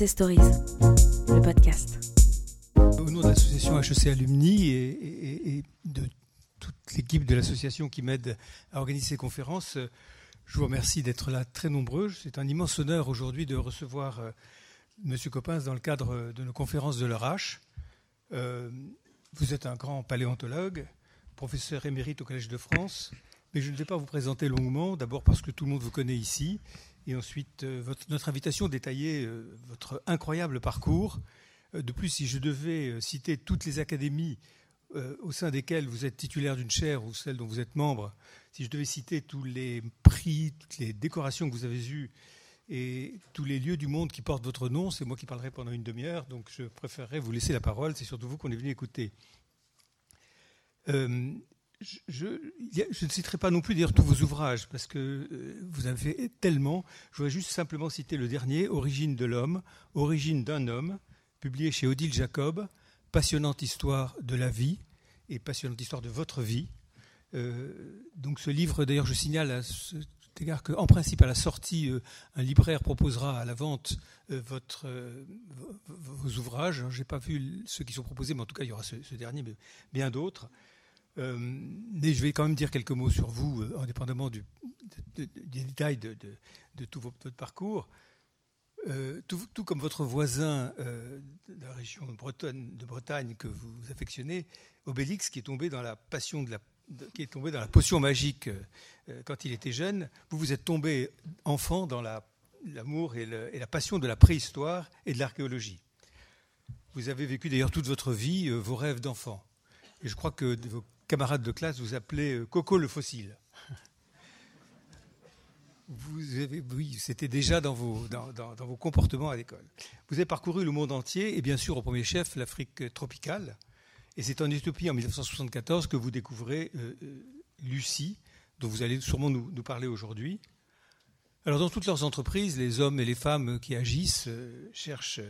HEC Stories, le podcast. Au nom de l'association HEC Alumni et, de toute l'équipe de l'association qui m'aide à organiser ces conférences, je vous remercie d'être là très nombreux. C'est un immense honneur aujourd'hui de recevoir euh, M. Coppens dans le cadre de nos conférences de l'ERH. Euh, vous êtes un grand paléontologue, professeur émérite au Collège de France, mais je ne vais pas vous présenter longuement, d'abord parce que tout le monde vous connaît ici, et ensuite euh, notre invitation détaillait euh, votre incroyable parcours. Euh, de plus, si je devais citer toutes les académies au sein desquelles vous êtes titulaire d'une chaire ou celles dont vous êtes membre, si je devais citer tous les prix, toutes les décorations que vous avez eues et tous les lieux du monde qui portent votre nom, c'est moi qui parlerai pendant une demi-heure, donc je préférerais vous laisser la parole, c'est surtout vous qu'on est venu écouter. Je, ne citerai pas non plus d'ailleurs tous vos ouvrages parce que euh, vous avez fait tellement. Je voudrais juste simplement citer le dernier, Origine de l'homme, Origine d'un homme, publié chez Odile Jacob, passionnante histoire de la vie et passionnante histoire de votre vie. Euh, donc ce livre, d'ailleurs, je signale à cet égard qu'en principe, à la sortie, euh, un libraire proposera à la vente votre, vos ouvrages. Je n'ai pas vu ceux qui sont proposés, mais en tout cas, il y aura ce, ce dernier, mais bien d'autres. Euh, mais je vais quand même dire quelques mots sur vous, euh, indépendamment du, des détails de, tout votre parcours. Euh, tout, comme votre voisin de la région de Bretagne, de Bretagne, que vous affectionnez, Obélix, qui est tombé dans la passion de la, qui est tombé dans la potion magique quand il était jeune, vous vous êtes tombé enfant dans l'amour et, la passion de la préhistoire et de l'archéologie. Vous avez vécu d'ailleurs toute votre vie vos rêves d'enfant. Et je crois que vos camarades de classe vous appelaient euh, Coco le fossile. Vous avez, oui, c'était déjà dans vos, dans, vos comportements à l'école. Vous avez parcouru le monde entier et bien sûr au premier chef l'Afrique tropicale. Et c'est en Éthiopie en 1974 que vous découvrez euh, euh, Lucie, dont vous allez sûrement nous, parler aujourd'hui. Alors dans toutes leurs entreprises, les hommes et les femmes qui agissent cherchent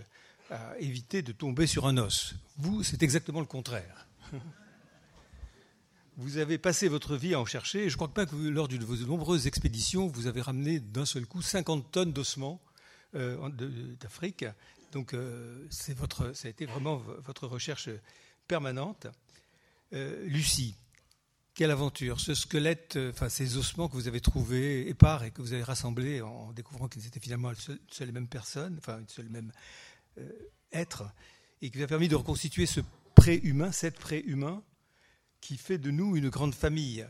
à éviter de tomber sur un os. Vous, c'est exactement le contraire. Vous avez passé votre vie à en chercher, et je crois pas que lors de vos nombreuses expéditions, vous avez ramené d'un seul coup 50 tonnes d'ossements euh, d'Afrique. Donc, euh, votre, ça a été vraiment votre recherche permanente. Euh, Lucie, quelle aventure? Ce squelette, enfin ces ossements que vous avez trouvés épars et que vous avez rassemblés en découvrant qu'ils étaient finalement une seule, et même personne, enfin une seule même être, et qui vous a permis de reconstituer ce pré-humain, cet pré-humain, qui fait de nous une grande famille,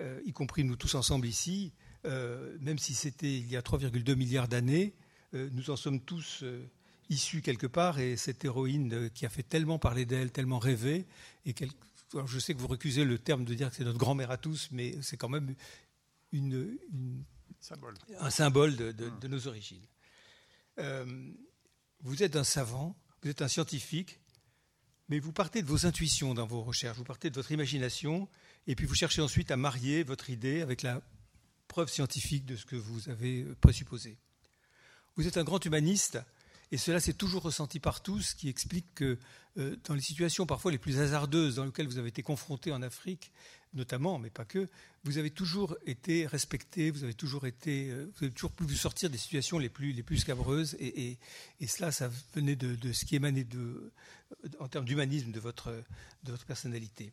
euh, y compris nous tous ensemble ici, euh, même si c'était il y a 3,2 milliards d'années, euh, nous en sommes tous issus quelque part, et cette héroïne qui a fait tellement parler d'elle, tellement rêver, et je sais que vous recusez le terme de dire que c'est notre grand-mère à tous, mais c'est quand même une, un symbole de, de nos origines. vous êtes un savant, vous êtes un scientifique, mais vous partez de vos intuitions dans vos recherches, vous partez de votre imagination, et puis vous cherchez ensuite à marier votre idée avec la preuve scientifique de ce que vous avez présupposé. Vous êtes un grand humaniste, et cela s'est toujours ressenti par tous, ce qui explique que euh, dans les situations parfois les plus hasardeuses dans lesquelles vous avez été confronté en Afrique, notamment, mais pas que, vous avez toujours été respecté, vous avez toujours été, euh, vous avez toujours pu vous sortir des situations les plus, les plus scabreuses, et, cela, ça venait de, ce qui émanait de, en termes d'humanisme de votre, de votre personnalité.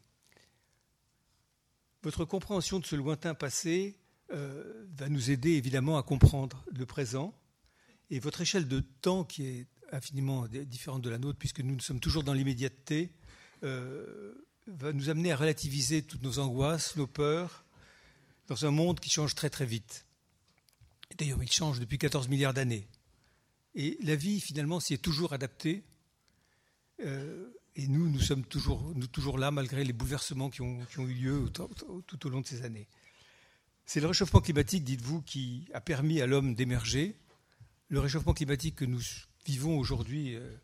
Votre compréhension de ce lointain passé euh, va nous aider évidemment à comprendre le présent, et votre échelle de temps qui est infiniment différente de la nôtre, puisque nous, sommes toujours dans l'immédiateté, euh, va nous amener à relativiser toutes nos angoisses, nos peurs, dans un monde qui change très très vite. D'ailleurs, il change depuis 14 milliards d'années. Et la vie, finalement, s'y est toujours adaptée. Euh, et nous, nous sommes toujours, toujours là, malgré les bouleversements qui ont, eu lieu tout au long de ces années. C'est le réchauffement climatique, dites-vous, qui a permis à l'homme d'émerger. Le réchauffement climatique que nous vivons aujourd'hui, euh,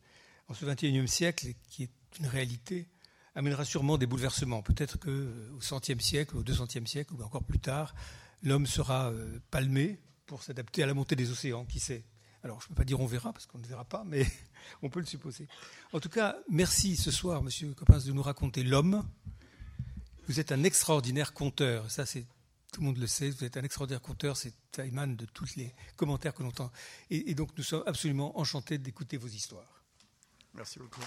en ce XXIe siècle, qui est une réalité, amènera sûrement des bouleversements. Peut-être qu'au euh, centième siècle, au 200e siècle, ou encore plus tard, l'homme sera euh, palmé pour s'adapter à la montée des océans, qui sait. Alors, je ne peux pas dire on verra, parce qu'on ne verra pas, mais on peut le supposer. En tout cas, merci ce soir, Monsieur Coppens, de nous raconter l'homme. Vous êtes un extraordinaire conteur. Ça, c'est tout le monde le sait, vous êtes un extraordinaire conteur, c'est ça émane de tous les commentaires que l'on entend. Et, et, donc nous sommes absolument enchantés d'écouter vos histoires. Merci beaucoup.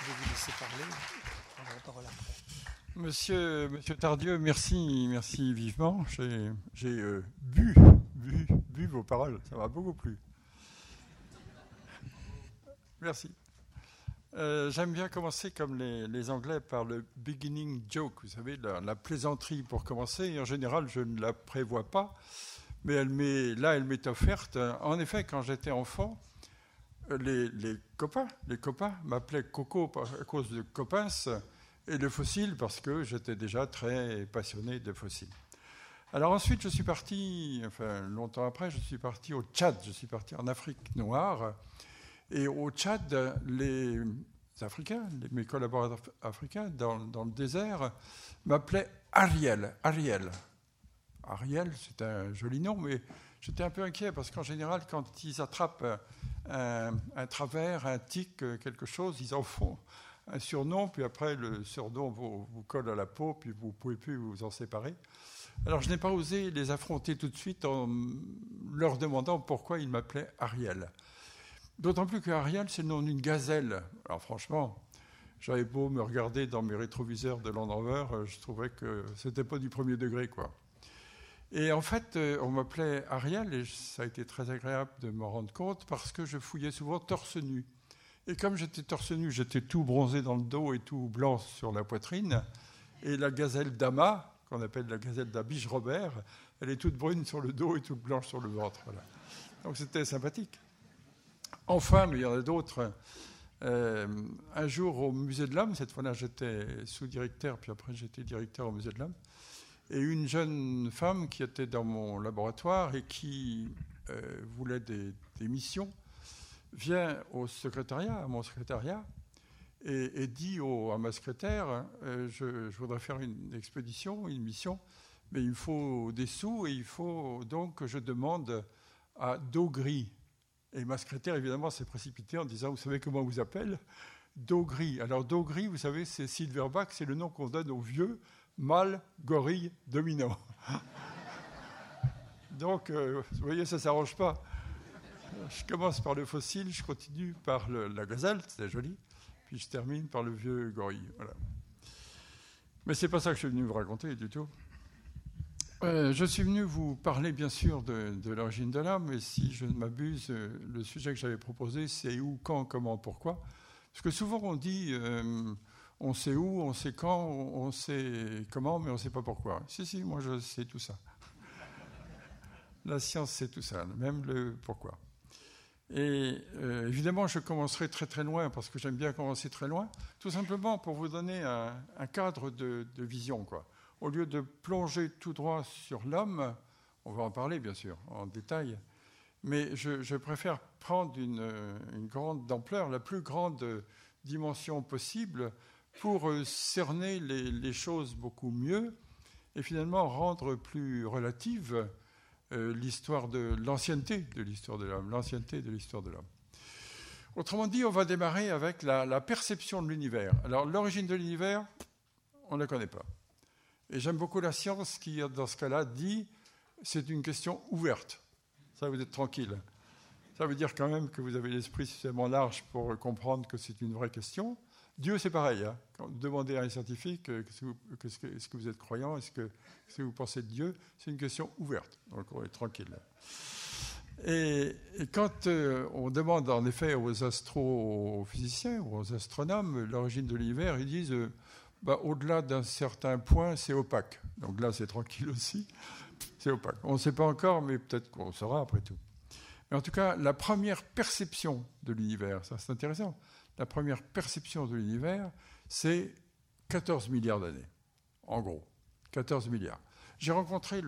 Je vais vous laisser parler, on prendra la parole après. Monsieur, Tardieu, merci, merci vivement. J'ai euh, bu, vos paroles, ça m'a beaucoup plu. Merci. Euh, J'aime bien commencer comme les, Anglais par le beginning joke, vous savez, la, la, plaisanterie pour commencer. En général, je ne la prévois pas, mais là, elle m'est offerte. En effet, quand j'étais enfant, les, copains, les copains m'appelaient Coco à cause de copains et de fossiles parce que j'étais déjà très passionné de fossiles. Alors ensuite, je suis parti, enfin longtemps après, je suis parti au Tchad, je suis parti en Afrique noire. Et au Tchad, les Africains, mes collaborateurs africains dans, le désert, m'appelaient Ariel. Ariel. Ariel, c'est un joli nom, mais j'étais un peu inquiet parce qu'en général, quand ils attrapent un, travers, un tic, quelque chose, ils en font un surnom, puis après le surnom vous, colle à la peau, puis vous ne pouvez plus vous en séparer. Alors je n'ai pas osé les affronter tout de suite en leur demandant pourquoi ils m'appelaient Ariel. D'autant plus que Ariel, c'est le nom d'une gazelle. Alors franchement, j'avais beau me regarder dans mes rétroviseurs de Land Rover, je trouvais que c'était pas du premier degré, quoi. Et en fait, on m'appelait Ariel, et ça a été très agréable de m'en rendre compte, parce que je fouillais souvent torse nu. Et comme j'étais torse nu, j'étais tout bronzé dans le dos et tout blanc sur la poitrine. Et la gazelle d'Ama, qu'on appelle la gazelle d'Abiche Robert, elle est toute brune sur le dos et toute blanche sur le ventre. Donc c'était sympathique. Enfin, mais il y en a d'autres. Euh, un jour au musée de l'homme, cette fois-là j'étais sous-directeur, puis après j'étais directeur au musée de l'homme, et une jeune femme qui était dans mon laboratoire et qui euh, voulait des missions vient au secrétariat, à mon secrétariat, et, dit à ma secrétaire euh, je, voudrais faire une expédition, une mission, mais il faut des sous et il faut donc que je demande à Dogri. Et ma secrétaire, évidemment, s'est précipitée en disant Vous savez comment on vous appelle? Dogri. Alors, Dogri, vous savez, c'est Silverbach, c'est le nom qu'on donne aux vieux mâles gorilles dominants. donc, euh, vous voyez, ça ne s'arrange pas je commence par le fossile, je continue par la gazelle, c'est joli, puis je termine par le vieux gorille. Voilà. Mais c'est pas ça que je suis venu vous raconter du tout. Euh, je suis venu vous parler bien sûr de, l'origine de l'âme, et si je ne m'abuse, euh, le sujet que j'avais proposé, c'est où, quand, comment, pourquoi. Parce que souvent on dit, euh, on sait où, on sait quand, on sait comment, mais on ne sait pas pourquoi. Si, si, moi je sais tout ça. La science sait tout ça, même le pourquoi. Et euh, évidemment, je commencerai très très loin parce que j'aime bien commencer très loin, tout simplement pour vous donner un, cadre de, vision. Quoi. Au lieu de plonger tout droit sur l'homme, on va en parler bien sûr en détail, mais je, préfère prendre une, grande ampleur, la plus grande dimension possible pour cerner les, choses beaucoup mieux et finalement rendre plus relative euh, l'histoire de l'ancienneté de l'histoire de l'homme, l'ancienneté de l'histoire de l'homme. Autrement dit, on va démarrer avec la, la perception de l'univers. Alors, l'origine de l'univers, on ne la connaît pas. Et j'aime beaucoup la science qui, dans ce cas-là, dit c'est une question ouverte. Ça, vous êtes tranquille. Ça veut dire quand même que vous avez l'esprit suffisamment large pour comprendre que c'est une vraie question. Dieu, c'est pareil. Hein. Demandez à un scientifique est-ce que, vous êtes croyant, est-ce que, vous pensez de Dieu, c'est une question ouverte. Donc on est tranquille. Et, et quand euh, on demande en effet aux astrophysiciens ou aux astronomes l'origine de l'univers, ils disent euh, bah, au-delà d'un certain point, c'est opaque. Donc là, c'est tranquille aussi. C'est opaque. On ne sait pas encore, mais peut-être qu'on saura après tout. Mais en tout cas, la première perception de l'univers, ça c'est intéressant la première perception de l'univers, c'est 14 milliards d'années, en gros. 14 milliards. J'ai rencontré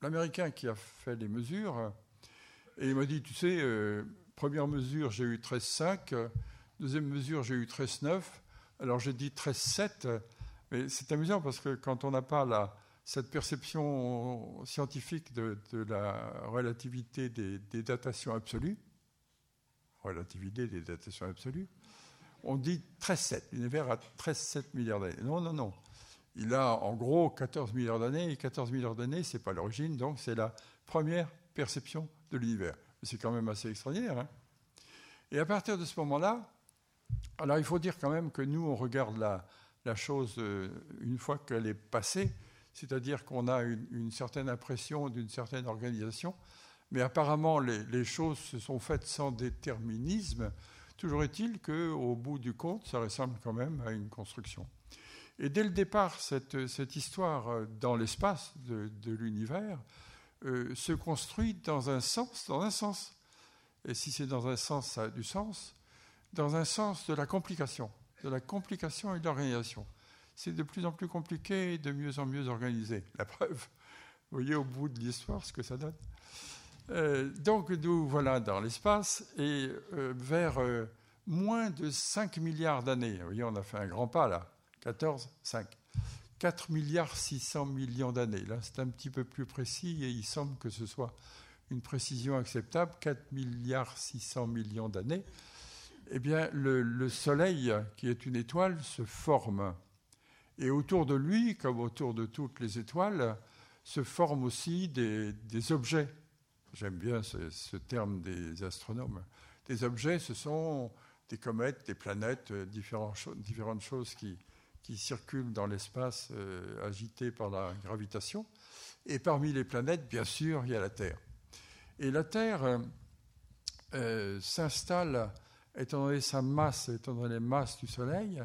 l'Américain qui a fait les mesures, et il m'a dit, tu sais, euh, première mesure, j'ai eu 13,5, deuxième mesure, j'ai eu 13,9, alors j'ai dit 13,7, mais c'est amusant parce que quand on n'a pas cette perception scientifique de, la relativité des datations absolues, relativité des datations absolues, on dit 13,7. L'univers a 13,7 milliards d'années. Non, non, non. Il a en gros 14 milliards d'années, et 14 milliards d'années, ce n'est pas l'origine, donc c'est la première perception de l'univers. C'est quand même assez extraordinaire. Hein. et à partir de ce moment-là, alors il faut dire quand même que nous, on regarde la, chose euh, une fois qu'elle est passée, c'est-à-dire qu'on a une, certaine impression d'une certaine organisation, mais apparemment les, choses se sont faites sans déterminisme. Toujours est-il qu'au bout du compte, ça ressemble quand même à une construction. Et dès le départ, cette, histoire euh, dans l'espace de, de l'univers euh, se construit dans un sens, dans un sens. Et si c'est dans un sens, ça a du sens, dans un sens de la complication, de la complication et de l'organisation. C'est de plus en plus compliqué et de mieux en mieux organisé. La preuve, vous voyez au bout de l'histoire ce que ça donne. Euh, donc nous voilà dans l'espace et vers moins de 5 milliards d'années, vous voyez on a fait un grand pas là, 14, 5. 4 milliards 600 millions d'années. Là, c'est un petit peu plus précis et il semble que ce soit une précision acceptable. 4 milliards 600 millions d'années. Eh bien, le, Soleil, qui est une étoile, se forme. Et autour de lui, comme autour de toutes les étoiles, se forment aussi des, objets. J'aime bien ce, terme des astronomes. Des objets, ce sont des comètes, des planètes, euh, différentes choses qui, circulent dans l'espace euh, agité par la gravitation. Et parmi les planètes, bien sûr, il y a la Terre. Et la Terre euh, euh, s'installe, étant donné sa masse, étant donné les masses du Soleil,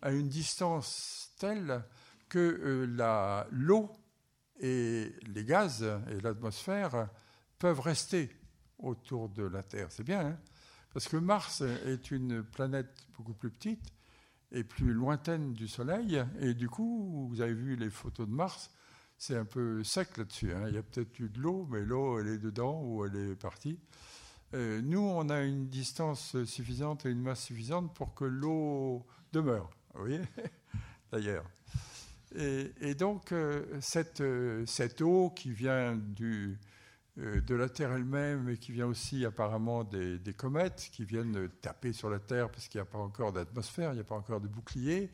à une distance telle que l'eau et les gaz et l'atmosphère peuvent rester autour de la Terre. C'est bien, hein parce que Mars est une planète beaucoup plus petite et plus lointaine du Soleil. Et du coup, vous avez vu les photos de Mars, c'est un peu sec là-dessus. Hein. Il y a peut-être eu de l'eau, mais l'eau, elle est dedans ou elle est partie. Euh, nous, on a une distance suffisante et une masse suffisante pour que l'eau demeure. Vous voyez D'ailleurs. Et, donc, euh, cette, euh, cette, eau qui vient du, de la Terre elle-même et qui vient aussi apparemment des, comètes qui viennent taper sur la Terre parce qu'il n'y a pas encore d'atmosphère, il n'y a pas encore de bouclier,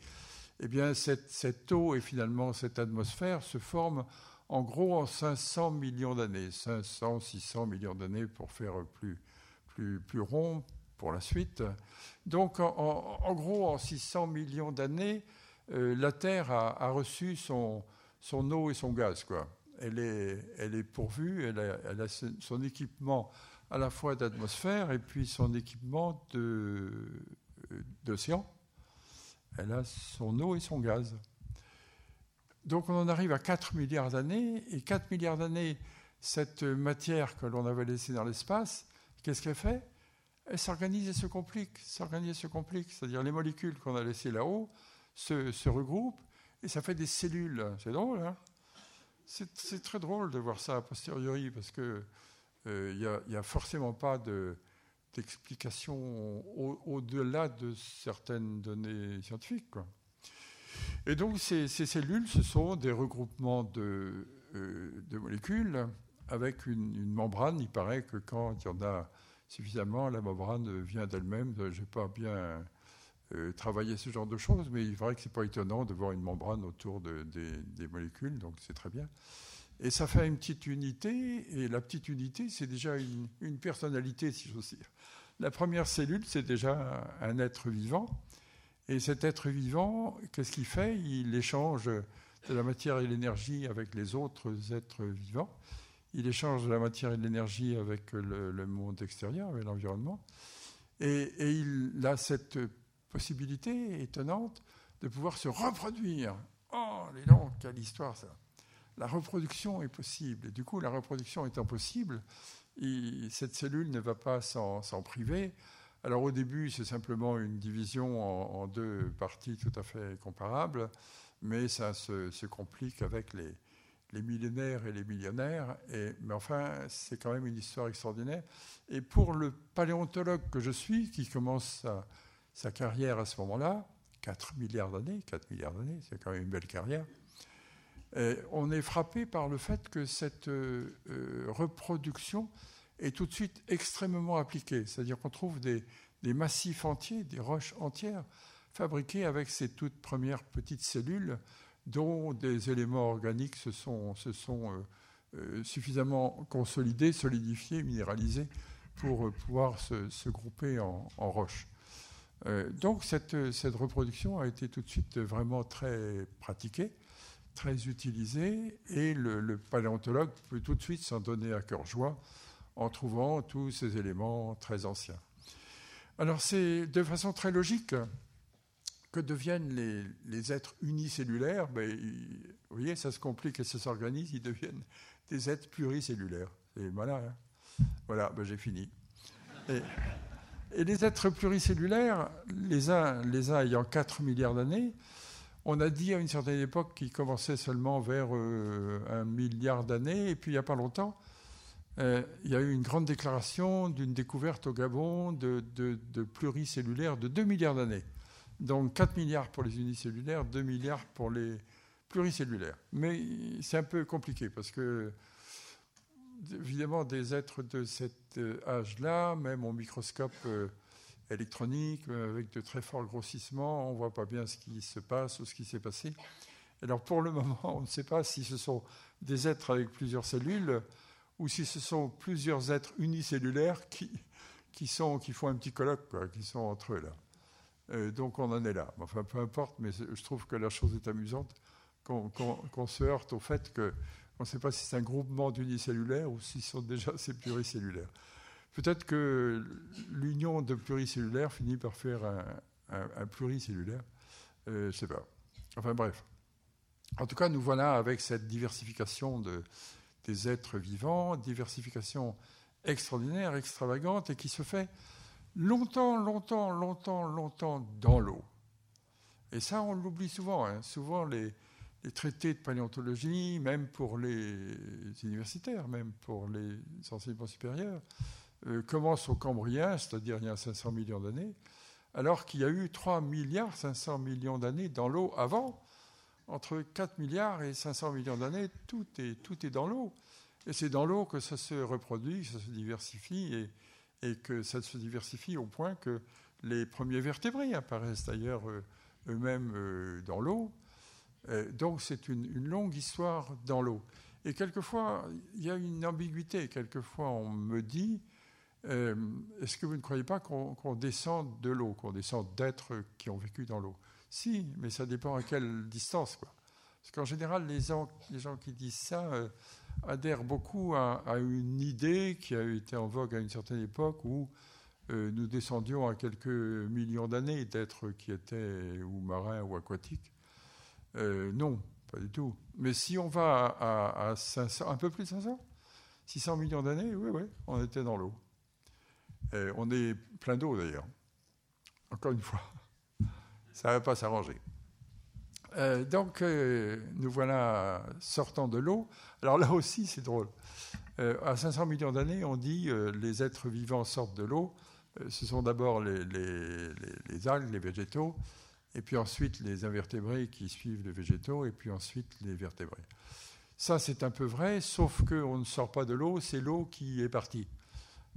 eh bien cette, eau et finalement cette atmosphère se forment en gros en 500 millions d'années, 500, 600 millions d'années pour faire plus, plus, plus rond pour la suite. Donc en, gros en 600 millions d'années, euh, la Terre a, reçu son, son eau et son gaz. quoi elle est, pourvue, elle a, son équipement à la fois d'atmosphère et puis son équipement d'océan. Elle a son eau et son gaz. Donc on en arrive à 4 milliards d'années, et 4 milliards d'années, cette matière que l'on avait laissée dans l'espace, qu'est-ce qu'elle fait? Elle s'organise et se complique, s'organise et se complique. C'est-à-dire les molécules qu'on a laissées là-haut se, se, regroupent, et ça fait des cellules. C'est drôle, hein? C'est très drôle de voir ça a posteriori parce que il euh, n'y a, forcément pas d'explication au-delà de certaines données scientifiques. Et donc ces, cellules, ce sont des regroupements de, euh, molécules avec une, membrane. Il paraît que quand il y en a suffisamment, la membrane vient d'elle-même. Je n'ai pas bien travailler ce genre de choses, mais il paraît que c'est pas étonnant de voir une membrane autour des, molécules, donc c'est très bien. Et ça fait une petite unité, et la petite unité, c'est déjà une, personnalité, si j'ose dire. La première cellule, c'est déjà un être vivant, et cet être vivant, qu'est-ce qu'il fait? Il échange de la matière et de l'énergie avec les autres êtres vivants. Il échange de la matière et de l'énergie avec le, monde extérieur, avec l'environnement. Et, et, il a cette possibilité étonnante de pouvoir se reproduire. Oh, les donc, quelle histoire ça La reproduction est possible. Et du coup, la reproduction étant possible, cette cellule ne va pas s'en priver. Alors au début, c'est simplement une division en, deux parties tout à fait comparables, mais ça se, complique avec les, les, millénaires et les millionnaires. Et, mais enfin, c'est quand même une histoire extraordinaire. Et pour le paléontologue que je suis, qui commence à sa carrière à ce moment-là, 4 milliards d'années, 4 milliards d'années, c'est quand même une belle carrière. on est frappé par le fait que cette euh, euh, reproduction est tout de suite extrêmement appliquée. C'est-à-dire qu'on trouve des, massifs entiers, des roches entières, fabriquées avec ces toutes premières petites cellules dont des éléments organiques se sont, euh, euh, suffisamment consolidés, solidifiés, minéralisés pour pouvoir se, grouper en, roches. donc cette, cette, reproduction a été tout de suite vraiment très pratiquée, très utilisée, et le, paléontologue peut tout de suite s'en donner à cœur joie en trouvant tous ces éléments très anciens. Alors c'est de façon très logique que deviennent les, êtres unicellulaires. Ben, vous voyez, ça se complique et ça s'organise, ils deviennent des êtres pluricellulaires. C'est malin, hein? Voilà, ben, j'ai fini. Les êtres pluricellulaires, les uns, ayant 4 milliards d'années, on a dit à une certaine époque qu'ils commençaient seulement vers euh, un milliard d'années, et puis il n'y a pas longtemps, euh, il y a eu une grande déclaration d'une découverte au Gabon de, pluricellulaires de 2 milliards d'années. Donc 4 milliards pour les unicellulaires, 2 milliards pour les pluricellulaires. Mais c'est un peu compliqué parce que, évidemment, des êtres de cet euh, âge-là, même au microscope euh, électronique, avec de très forts grossissements, on ne voit pas bien ce qui se passe ou ce qui s'est passé. Alors pour le moment, on ne sait pas si ce sont des êtres avec plusieurs cellules ou si ce sont plusieurs êtres unicellulaires qui, qui, font un petit colloque, qui sont entre eux là. Euh, donc on en est là. Enfin, peu importe, mais je trouve que la chose est amusante qu'on se heurte au fait qu'on ne sait pas si c'est un groupement d'unicellulaires ou si ce sont déjà ces pluricellulaires. Peut-être que l'union de pluricellulaires finit par faire un, pluricellulaire. Euh, je ne sais pas. Enfin bref. En tout cas, nous voilà avec cette diversification de, des êtres vivants, diversification extraordinaire, extravagante, et qui se fait longtemps, longtemps, longtemps, longtemps dans l'eau. Et ça, on l'oublie souvent. Hein. Souvent, les, traités de paléontologie, même pour les universitaires, même pour les enseignements supérieurs, euh, commencent au Cambrien, c'est-à-dire il y a 500 millions d'années, alors qu'il y a eu 3 milliards 500 millions d'années dans l'eau avant entre 4 milliards et 500 millions d'années, tout est, tout est dans l'eau. Et c'est dans l'eau que ça se reproduit, que ça se diversifie, et, et, que ça se diversifie au point que les premiers vertébrés apparaissent d'ailleurs euh, eux-mêmes euh, dans l'eau. Donc c'est une, longue histoire dans l'eau. Et quelquefois, il y a une ambiguïté. Quelquefois, on me dit, euh, est-ce que vous ne croyez pas qu'on descend de l'eau, qu'on descend d'êtres qui ont vécu dans l'eau? Si, mais ça dépend à quelle distance. Parce qu'en général, les gens, qui disent ça euh, adhèrent beaucoup à, une idée qui a été en vogue à une certaine époque où euh, nous descendions à quelques millions d'années d'êtres qui étaient ou marins ou aquatiques. Euh, non, pas du tout. Mais si on va à, à 500, un peu plus de 500, 600 millions d'années, oui, oui, on était dans l'eau. on est plein d'eau d'ailleurs. Encore une fois ça ne va pas s'arranger. Euh, donc, euh, nous voilà sortant de l'eau. Alors là aussi, c'est drôle. Euh, à 500 millions d'années, on dit les êtres vivants sortent de l'eau. ce sont d'abord les, algues, les végétaux, et puis ensuite les invertébrés qui suivent les végétaux, et puis ensuite les vertébrés. Ça, c'est un peu vrai, sauf qu'on ne sort pas de l'eau, c'est l'eau qui est partie.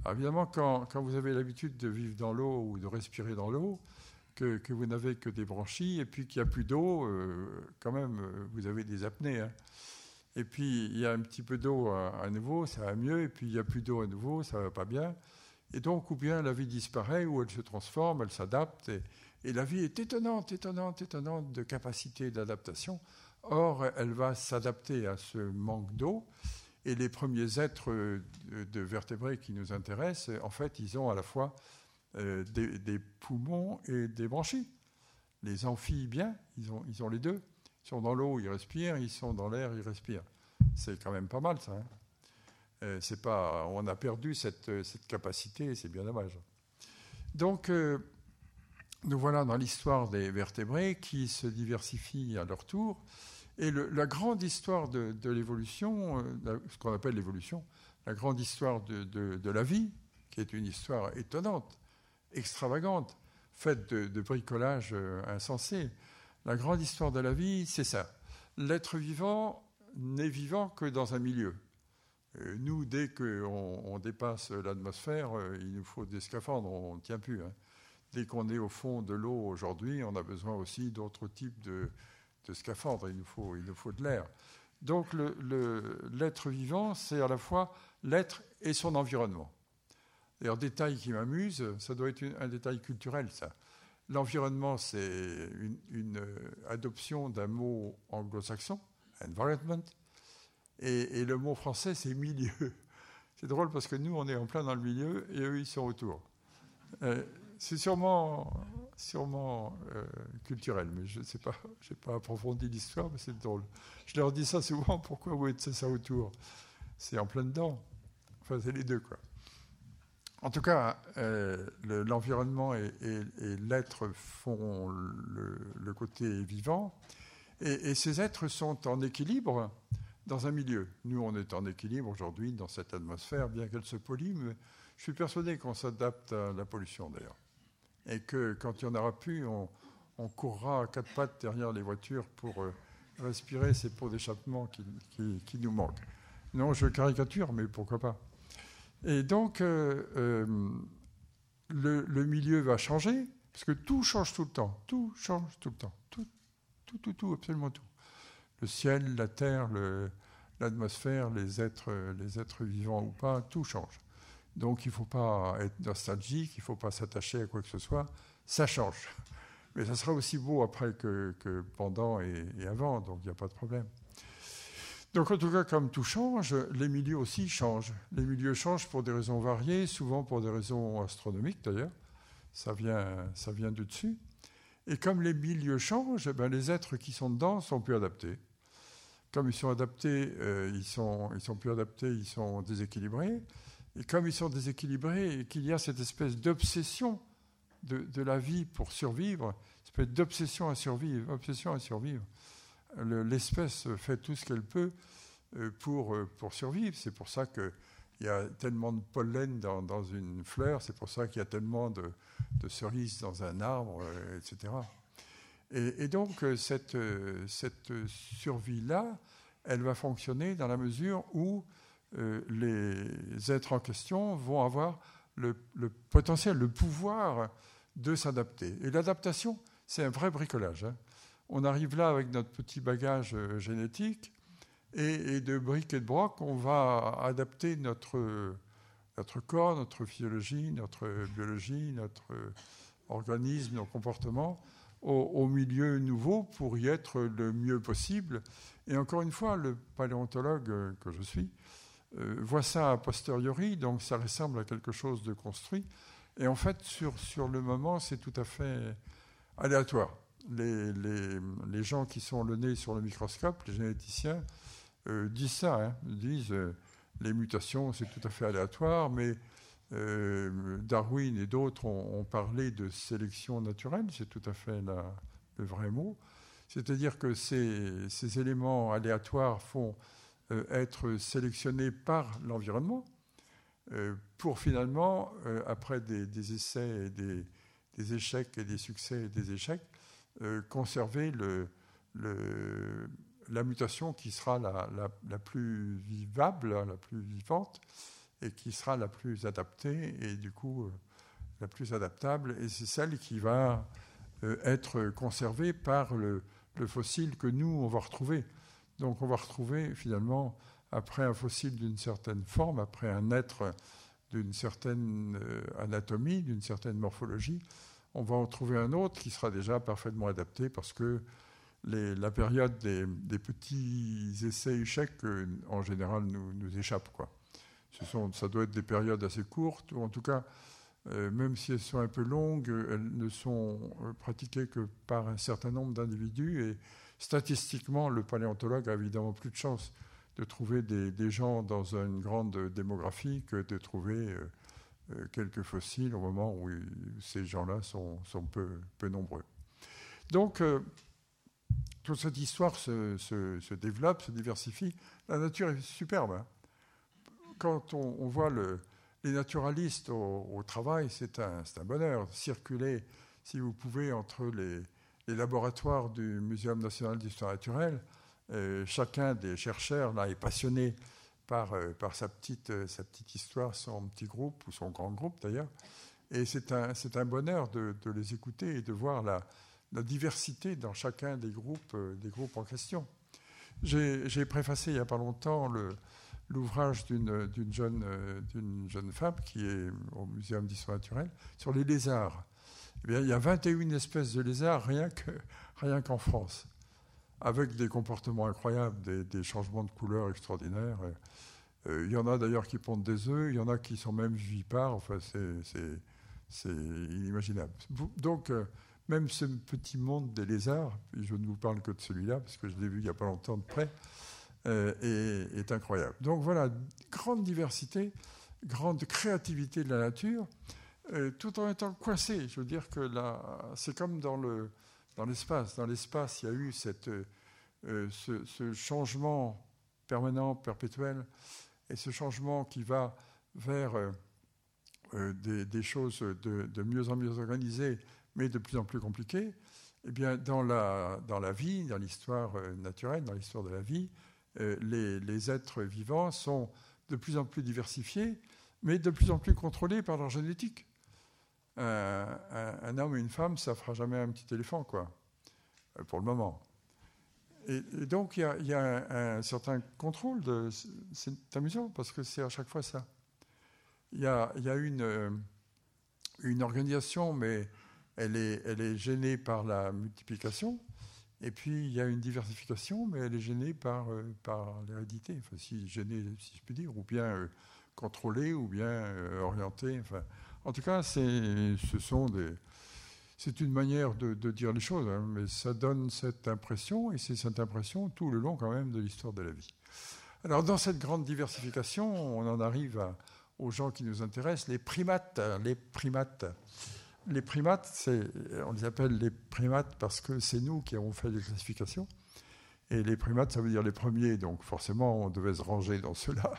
Évidemment, quand, quand vous avez l'habitude de vivre dans l'eau ou de respirer dans l'eau, que, vous n'avez que des branchies et puis qu'il n'y a plus d'eau, euh, quand même, euh, vous avez des apnées. Hein. Et puis, il y a un petit peu d'eau à, nouveau, ça va mieux, et puis il n'y a plus d'eau à nouveau, ça va pas bien. Et donc, ou bien la vie disparaît, ou elle se transforme, elle s'adapte, la vie est étonnante, étonnante, étonnante de capacité d'adaptation. Or, elle va s'adapter à ce manque d'eau, et les premiers êtres de, de vertébrés qui nous intéressent, en fait, ils ont à la fois euh, des, poumons et des branchies. Les amphibiens, ils ont, ils ont les deux. Ils sont dans l'eau, ils respirent, ils sont dans l'air, ils respirent. C'est quand même pas mal, ça. Hein. Euh, c'est pas, on a perdu cette, cette capacité, c'est bien dommage. Donc, euh, nous voilà dans l'histoire des vertébrés qui se diversifient à leur tour. Et la grande histoire de, l'évolution, ce qu'on appelle l'évolution, la grande histoire de, la vie, qui est une histoire étonnante, extravagante, faite de, bricolage euh, insensé. La grande histoire de la vie, c'est ça. L'être vivant n'est vivant que dans un milieu. Euh, nous, dès qu'on on dépasse l'atmosphère, euh, il nous faut des scaphandres, on ne tient plus. Hein. Dès qu'on est au fond de l'eau aujourd'hui, on a besoin aussi d'autres types de, scaphandres. Il nous faut, il nous faut de l'air. Donc l'être vivant, c'est à la fois l'être et son environnement. D'ailleurs, détail qui m'amuse, ça doit être un détail culturel, ça. L'environnement, c'est une, adoption d'un mot anglo-saxon, environment, et, le mot français, c'est milieu. C'est drôle parce que nous, on est en plein dans le milieu et eux, ils sont autour. Euh, c'est sûrement, sûrement euh, culturel, mais je ne sais pas, je n'ai pas approfondi l'histoire, mais c'est drôle. Je leur dis ça souvent, pourquoi vous êtes ça autour? C'est en plein dedans. Enfin, c'est les deux, quoi. En tout cas, euh, l'environnement et, l'être font le, côté vivant, et, ces êtres sont en équilibre dans un milieu. Nous, on est en équilibre aujourd'hui dans cette atmosphère, bien qu'elle se polie, mais je suis persuadé qu'on s'adapte à la pollution d'ailleurs et que quand il n'y en aura plus, on, courra à quatre pattes derrière les voitures pour euh, respirer ces pots d'échappement qui, nous manquent. Non, je caricature, mais pourquoi pas. Et donc, euh, euh, le, milieu va changer, parce que tout change tout le temps. Tout change tout le temps. Tout, tout, tout, tout absolument tout. Le ciel, la terre, l'atmosphère, les êtres, les êtres vivants ou pas, tout change. Donc il ne faut pas être nostalgique, il ne faut pas s'attacher à quoi que ce soit. Ça change. Mais ça sera aussi beau après que, pendant et, avant, donc il n'y a pas de problème. Donc en tout cas, comme tout change, les milieux aussi changent. Les milieux changent pour des raisons variées, souvent pour des raisons astronomiques d'ailleurs. Ça vient, ça vient du dessus. Et comme les milieux changent, ben, les êtres qui sont dedans sont plus adaptés. Comme ils sont adaptés, euh, ils, sont, ils sont plus adaptés, ils sont déséquilibrés. Et comme ils sont déséquilibrés et qu'il y a cette espèce d'obsession de, la vie pour survivre, cette espèce d'obsession à survivre, obsession à survivre, l'espèce fait tout ce qu'elle peut euh, pour, euh, pour survivre. C'est pour ça qu'il y a tellement de pollen dans, une fleur, c'est pour ça qu'il y a tellement de, cerises dans un arbre, euh, etc. Et, et donc cette, cette survie-là, elle va fonctionner dans la mesure où euh, les êtres en question vont avoir le, potentiel, le pouvoir de s'adapter. Et l'adaptation, c'est un vrai bricolage. Hein. On arrive là avec notre petit bagage euh, génétique et, de briques et de broc, on va adapter notre, corps, notre physiologie, notre biologie, notre organisme, nos comportements au, au, milieu nouveau pour y être le mieux possible. Et encore une fois, le paléontologue que je suis euh, voit ça a posteriori, donc ça ressemble à quelque chose de construit. Et en fait, sur, sur le moment, c'est tout à fait aléatoire. Les, les, les, gens qui sont le nez sur le microscope, les généticiens, euh, disent ça, hein, disent euh, les mutations, c'est tout à fait aléatoire, mais Darwin et d'autres ont, parlé de sélection naturelle, c'est tout à fait le vrai mot. C'est-à-dire que ces, ces éléments aléatoires font être sélectionné par l'environnement euh, pour finalement, euh, après des, essais et des, échecs et des succès et des échecs, conserver la mutation qui sera la, plus vivable, la plus vivante, et qui sera la plus adaptée, et du coup la plus adaptable, et c'est celle qui va être conservée par le, le, fossile que nous, on va retrouver. Donc on va retrouver finalement, après un fossile d'une certaine forme, après un être d'une certaine euh, anatomie, d'une certaine morphologie, on va en trouver un autre qui sera déjà parfaitement adapté parce que la période des, petits essais échecs, euh, en général, nous, échappe. Ce sont, ça doit être des périodes assez courtes, ou en tout cas, euh, même si elles sont un peu longues, elles ne sont pratiquées que par un certain nombre d'individus et Statistiquement, le paléontologue a évidemment plus de chance de trouver des, gens dans une grande démographie que de trouver euh, euh, quelques fossiles au moment où ces gens-là sont, peu, nombreux. Donc, euh, toute cette histoire se, développe, se diversifie. La nature est superbe. Hein. Quand on, voit les naturalistes au, travail, c'est un, un, bonheur. Circuler, si vous pouvez, entre les, les laboratoires du Muséum national d'histoire naturelle. Euh, chacun des chercheurs là est passionné par, euh, par sa, petite, euh, sa petite histoire, son petit groupe ou son grand groupe d'ailleurs. Et c'est un, un, bonheur de, de, les écouter et de voir la, la diversité dans chacun des groupes, des groupes en question. J'ai préfacé il n'y a pas longtemps l'ouvrage d'une jeune, euh, jeune femme qui est au Muséum d'histoire naturelle sur les lézards. Eh il y a 21 espèces de lézards rien qu'en rien qu'en France, avec des comportements incroyables, des, changements de couleur extraordinaires. Euh, il y en a d'ailleurs qui pondent des œufs, il y en a qui sont même vivipares, enfin c'est inimaginable. Donc, même ce petit monde des lézards, je ne vous parle que de celui-là, parce que je l'ai vu il n'y a pas longtemps de près, euh, est, incroyable. Donc voilà, grande diversité, grande créativité de la nature, euh, tout en étant coincé. Je veux dire que c'est comme dans, le, dans l'espace. Dans l'espace, il y a eu cette, euh, ce, changement permanent, perpétuel, et ce changement qui va vers des, choses de, mieux en mieux organisées mais de plus en plus compliqué, eh bien, dans, la, dans la vie, dans l'histoire euh, naturelle, dans l'histoire de la vie, euh, les, les, êtres vivants sont de plus en plus diversifiés, mais de plus en plus contrôlés par leur génétique. Un, homme et une femme, ça ne fera jamais un petit éléphant, quoi, euh, pour le moment. Et, donc, il y a, un, certain contrôle. C'est amusant, parce que c'est à chaque fois ça. Il y a, a une, organisation, mais elle est, gênée par la multiplication. Et puis, il y a une diversification, mais elle est gênée par, euh, l'hérédité. Enfin, si gênée, si je puis dire, ou bien euh, contrôlée, ou bien euh, orientée. En tout cas, c'est, une manière de, dire les choses, hein, mais ça donne cette impression, et c'est cette impression tout le long quand même de l'histoire de la vie. Alors, dans cette grande diversification, on en arrive aux gens qui nous intéressent, les primates. Les primates les primates, on les appelle les primates parce que c'est nous qui avons fait les classifications. Et les primates, ça veut dire les premiers, donc forcément, on devait se ranger dans ceux-là.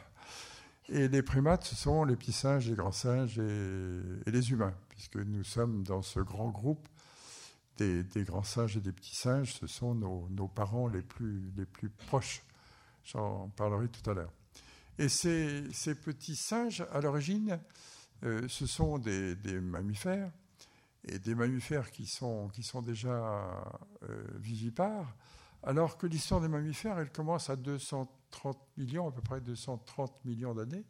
Et les primates, ce sont les petits singes, les grands singes et, les humains, puisque nous sommes dans ce grand groupe des, grands singes et des petits singes. Ce sont nos, parents les plus, les plus proches. J'en parlerai tout à l'heure. Et ces, petits singes, à l'origine, euh, ce sont des mammifères et des mammifères qui sont, qui sont déjà euh, vivipares, alors que l'histoire des mammifères, elle commence à 230 millions, à peu près 230 millions d'années,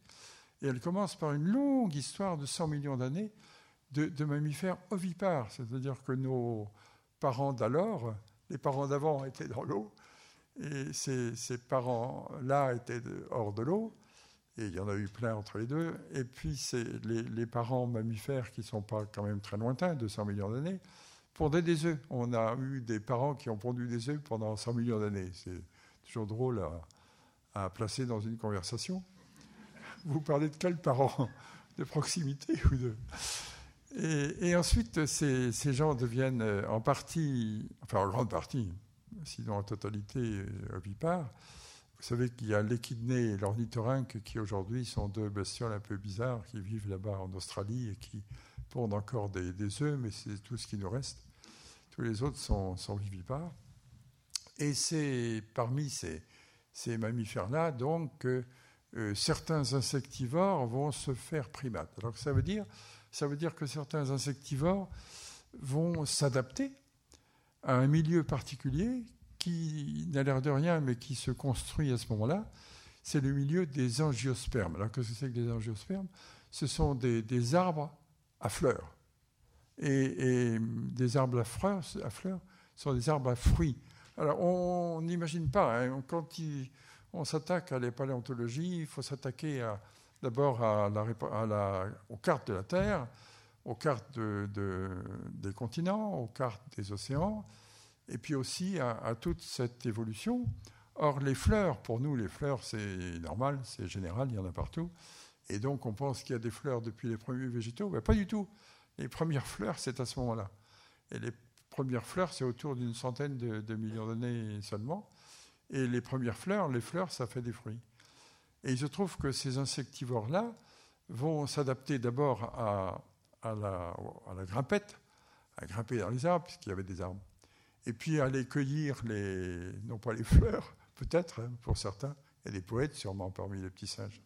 et elle commence par une longue histoire de 100 millions d'années de, mammifères ovipares, c'est-à-dire que nos parents d'alors, les parents d'avant étaient dans l'eau, et ces, parents-là étaient hors de l'eau, et il y en a eu plein entre les deux. Et puis, c'est les, parents mammifères qui ne sont pas quand même très lointains, 200 millions d'années, pondaient des œufs. On a eu des parents qui ont pondu des œufs pendant 100 millions d'années. C'est toujours drôle placer dans une conversation. Vous parlez de quels parents? De proximité. Et, ensuite, ces, ces, gens deviennent euh, en partie, enfin en grande partie, sinon en totalité euh, ovipares, vous savez qu'il y a l'échidné et l'ornithorynque qui aujourd'hui sont deux bestioles un peu bizarres qui vivent là-bas en Australie et qui pondent encore des, œufs, mais c'est tout ce qui nous reste. Tous les autres sont, vivipares. Et c'est parmi ces, mammifères-là, donc, euh, certains insectivores vont se faire primates. Alors ça veut dire, que certains insectivores vont s'adapter à un milieu particulier qui n'a l'air de rien, mais qui se construit à ce moment-là, c'est le milieu des angiospermes. Alors, qu'est-ce que c'est que les angiospermes? Ce sont des, arbres à fleurs. Et, des arbres à fleurs, à fleurs sont des arbres à fruits. Alors, on n'imagine pas, hein, quand on s'attaque à la paléontologie, il faut s'attaquer d'abord aux cartes de la Terre, aux cartes des continents, aux cartes des océans, et puis aussi à, toute cette évolution. Or, les fleurs, pour nous, les fleurs, c'est normal, c'est général, il y en a partout. Et donc, on pense qu'il y a des fleurs depuis les premiers végétaux. Pas du tout. Les premières fleurs, c'est à ce moment-là. Et les premières fleurs, c'est autour d'une centaine de, millions d'années seulement. Et les premières fleurs, les fleurs, ça fait des fruits. Et il se trouve que ces insectivores-là vont s'adapter d'abord à, à, la, à grimpette, à grimper dans les arbres, puisqu'il y avait des arbres et puis aller cueillir les, non pas les fleurs, peut-être hein, pour certains, il y a des poètes sûrement parmi les petits singes,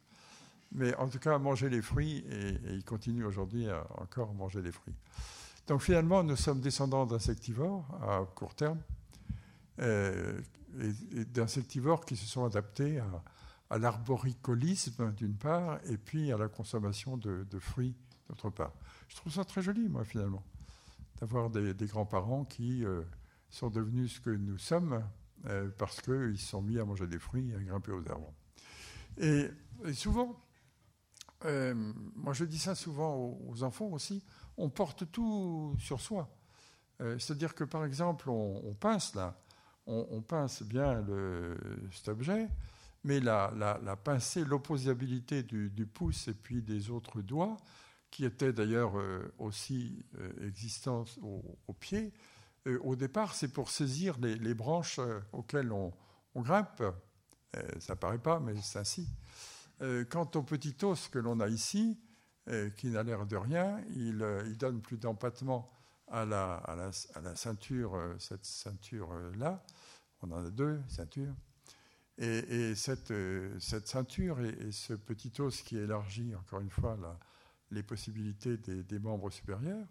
mais en tout cas manger les fruits, et, ils continuent aujourd'hui à encore manger les fruits. Donc finalement, nous sommes descendants d'insectivores à court terme, euh, et, d'insectivores qui se sont adaptés à, l'arboricolisme d'une part, et puis à la consommation de, fruits d'autre part. Je trouve ça très joli, moi, finalement, d'avoir des, grands-parents qui euh, sont devenus ce que nous sommes euh, parce qu'ils se sont mis à manger des fruits et à grimper aux arbres. Et, souvent, moi je dis ça souvent aux, enfants aussi, on porte tout sur soi. C'est-à-dire que par exemple, on, pince là, on, pince bien cet objet, mais la, pincer, l'opposabilité du, pouce et puis des autres doigts, qui étaient d'ailleurs aussi existants au pied, euh, au départ, c'est pour saisir les, branches euh, auxquelles on, grimpe. Euh, ça ne paraît pas, mais c'est ainsi. quant au petit os que l'on a ici, qui n'a l'air de rien, il, donne plus d'empattement à la, ceinture, cette ceinture-là. On en a deux ceintures. Et, cette, ceinture et, ce petit os qui élargit, encore une fois, les possibilités des, membres supérieurs,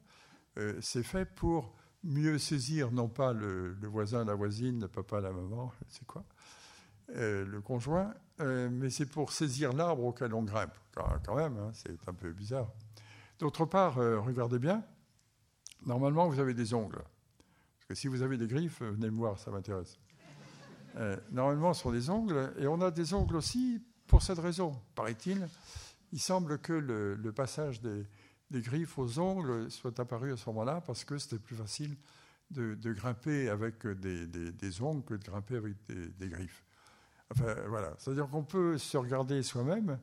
c'est fait pour mieux saisir non pas le, voisin, la voisine, le papa, la maman, c'est quoi, euh, le conjoint, euh, mais c'est pour saisir l'arbre auquel on grimpe. Quand même, hein, c'est un peu bizarre. D'autre part, euh, regardez bien, normalement vous avez des ongles. Parce que si vous avez des griffes, venez me voir, ça m'intéresse. normalement, ce sont des ongles, et on a des ongles aussi pour cette raison, paraît-il. Il semble que le passage des, griffes aux ongles soient apparues à ce moment-là parce que c'était plus facile de, grimper avec des, ongles que de grimper avec des, griffes. Enfin, voilà. C'est-à-dire qu'on peut se regarder soi-même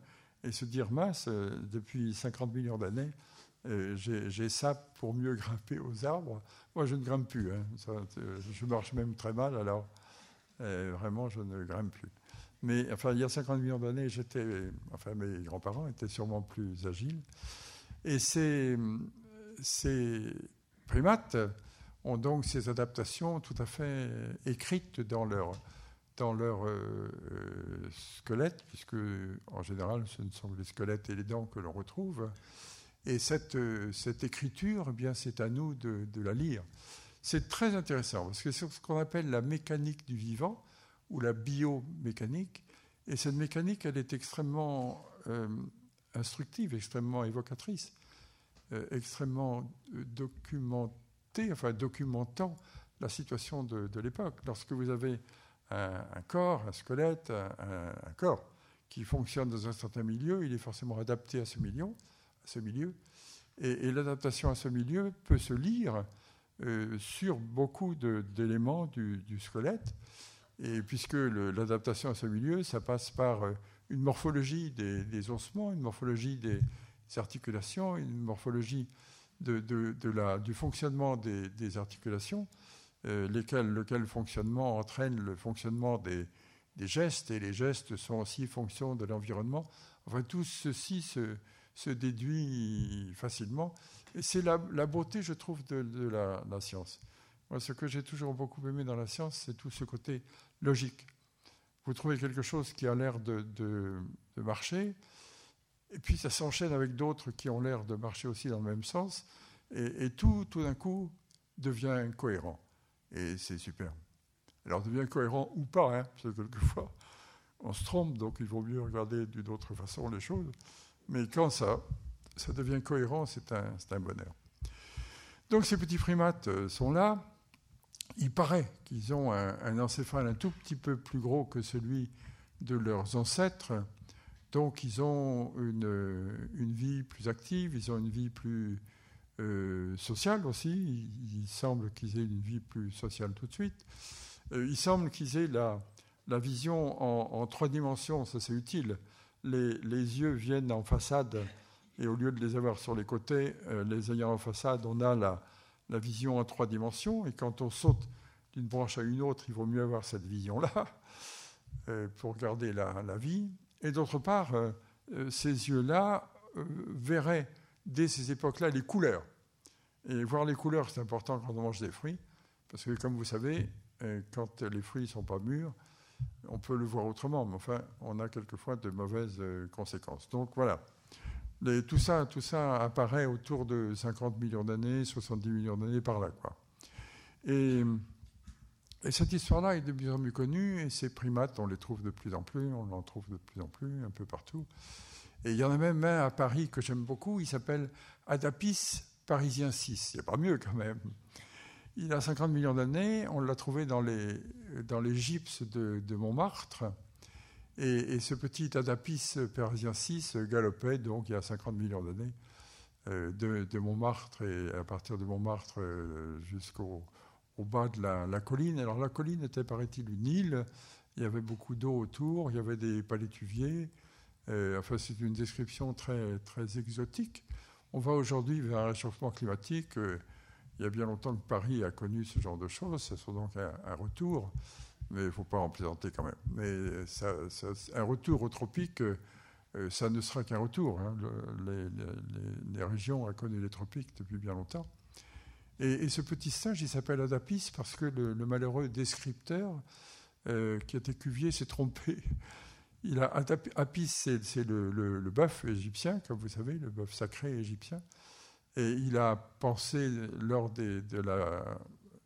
et se dire mince, euh, depuis 50 millions d'années, euh, j'ai ça pour mieux grimper aux arbres. Moi, je ne grimpe plus. Hein. je marche même très mal, alors euh, vraiment, je ne grimpe plus. Mais enfin, il y a 50 millions d'années, j'étais, enfin, mes grands-parents étaient sûrement plus agiles. Et ces, primates ont donc ces adaptations tout à fait écrites dans leur, dans leur euh, squelette, puisque en général ce ne sont que les squelettes et les dents que l'on retrouve. Et cette, cette écriture, eh bien, c'est à nous de, la lire. C'est très intéressant, parce que c'est ce qu'on appelle la mécanique du vivant, ou la biomécanique. Et cette mécanique, elle est extrêmement euh, instructive, extrêmement évocatrice, euh, extrêmement euh, documentée, enfin documentant la situation de, l'époque. Lorsque vous avez un, corps, un squelette, un, corps qui fonctionne dans un certain milieu, il est forcément adapté à ce milieu. À ce milieu. Et, l'adaptation à ce milieu peut se lire euh, sur beaucoup d'éléments du, squelette. Et puisque l'adaptation à ce milieu, ça passe par une morphologie des, ossements, une morphologie des, articulations, une morphologie du fonctionnement des, articulations, euh, lesquelles, lequel fonctionnement entraîne le fonctionnement des, gestes, et les gestes sont aussi fonction de l'environnement. Enfin, tout ceci se, déduit facilement. Et c'est la, beauté, je trouve, de, la, la, science. Moi, ce que j'ai toujours beaucoup aimé dans la science, c'est tout ce côté logique vous trouvez quelque chose qui a l'air de, marcher, et puis ça s'enchaîne avec d'autres qui ont l'air de marcher aussi dans le même sens, et, tout, tout d'un coup, devient cohérent. Et c'est super. Alors, devient cohérent ou pas, hein, parce que quelquefois, on se trompe, donc il vaut mieux regarder d'une autre façon les choses. Mais quand ça, ça devient cohérent, c'est un, un bonheur. Donc ces petits primates euh, sont là il paraît qu'ils ont un, encéphale un tout petit peu plus gros que celui de leurs ancêtres. Donc ils ont une, vie plus active, ils ont une vie plus euh, sociale aussi. Il, semble qu'ils aient une vie plus sociale tout de suite. Euh, il semble qu'ils aient la, vision en, trois dimensions, ça c'est utile. Les, yeux viennent en façade et au lieu de les avoir sur les côtés, euh, les ayant en façade, on a la, la vision en trois dimensions. Et quand on saute d'une branche à une autre, il vaut mieux avoir cette vision-là euh, pour garder la, vie. Et d'autre part, ces yeux-là verraient dès ces époques-là les couleurs. Et voir les couleurs, c'est important quand on mange des fruits, parce que comme vous savez, quand les fruits ne sont pas mûrs, on peut le voir autrement, mais enfin, on a quelquefois de mauvaises conséquences. Donc voilà. tout, ça, tout ça apparaît autour de 50 millions d'années, 70 millions d'années par là. Quoi. Et, et cette histoire-là est de plus en plus connue, et ces primates, on les trouve de plus en plus, on en trouve de plus en plus, un peu partout. Et il y en a même un à Paris que j'aime beaucoup, il s'appelle Adapis parisien 6. Il n'y a pas mieux quand même. Il a 50 millions d'années, on l'a trouvé dans les, dans les gypses de, Montmartre. Et, ce petit Adapis parisien 6 galopait donc il y a 50 millions d'années euh, de, Montmartre et à partir de Montmartre euh, jusqu'au au bas de la, colline. Alors la colline était, paraît-il, une île. Il y avait beaucoup d'eau autour, il y avait des palétuviers. Euh, enfin, c'est une description très, très exotique. On va aujourd'hui vers un réchauffement climatique. Euh, il y a bien longtemps que Paris a connu ce genre de choses. Ce sont donc un, retour, mais il ne faut pas en plaisanter quand même. Mais un retour au tropique, euh, ça ne sera qu'un retour. Hein. les, régions ont connu les tropiques depuis bien longtemps. Et, ce petit singe, il s'appelle Adapis parce que le, malheureux descripteur qui était cuvier s'est trompé. Il Apis, c'est le, bœuf égyptien, comme vous savez, le bœuf sacré égyptien. Et il a pensé, lors de la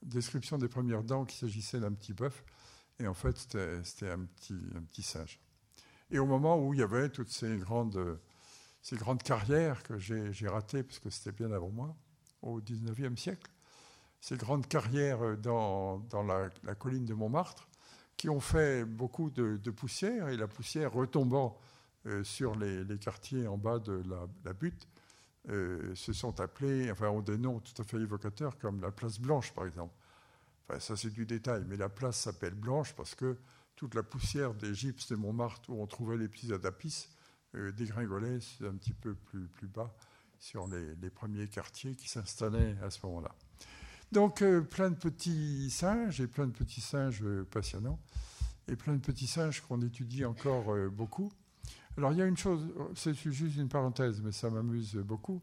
description des premières dents, qu'il s'agissait d'un petit bœuf. Et en fait, c'était un petit, singe. Et au moment où il y avait toutes ces grandes, carrières que j'ai ratées, parce que c'était bien avant moi, au 19e siècle, ces grandes carrières dans la, colline de Montmartre, qui ont fait beaucoup de, poussière, et la poussière retombant euh, sur les, quartiers en bas de la, butte, euh, se sont appelés, enfin ont des noms tout à fait évocateurs, comme la place Blanche par exemple. Enfin, ça c'est du détail, mais la place s'appelle Blanche parce que toute la poussière des gypses de Montmartre où on trouvait les petits adapis euh, dégringolait un petit peu plus, bas sur les premiers quartiers qui s'installaient à ce moment-là. Donc euh, plein de petits singes et plein de petits singes euh, passionnants et plein de petits singes qu'on étudie encore euh, beaucoup. Alors il y a une chose, c'est juste une parenthèse, mais ça m'amuse beaucoup.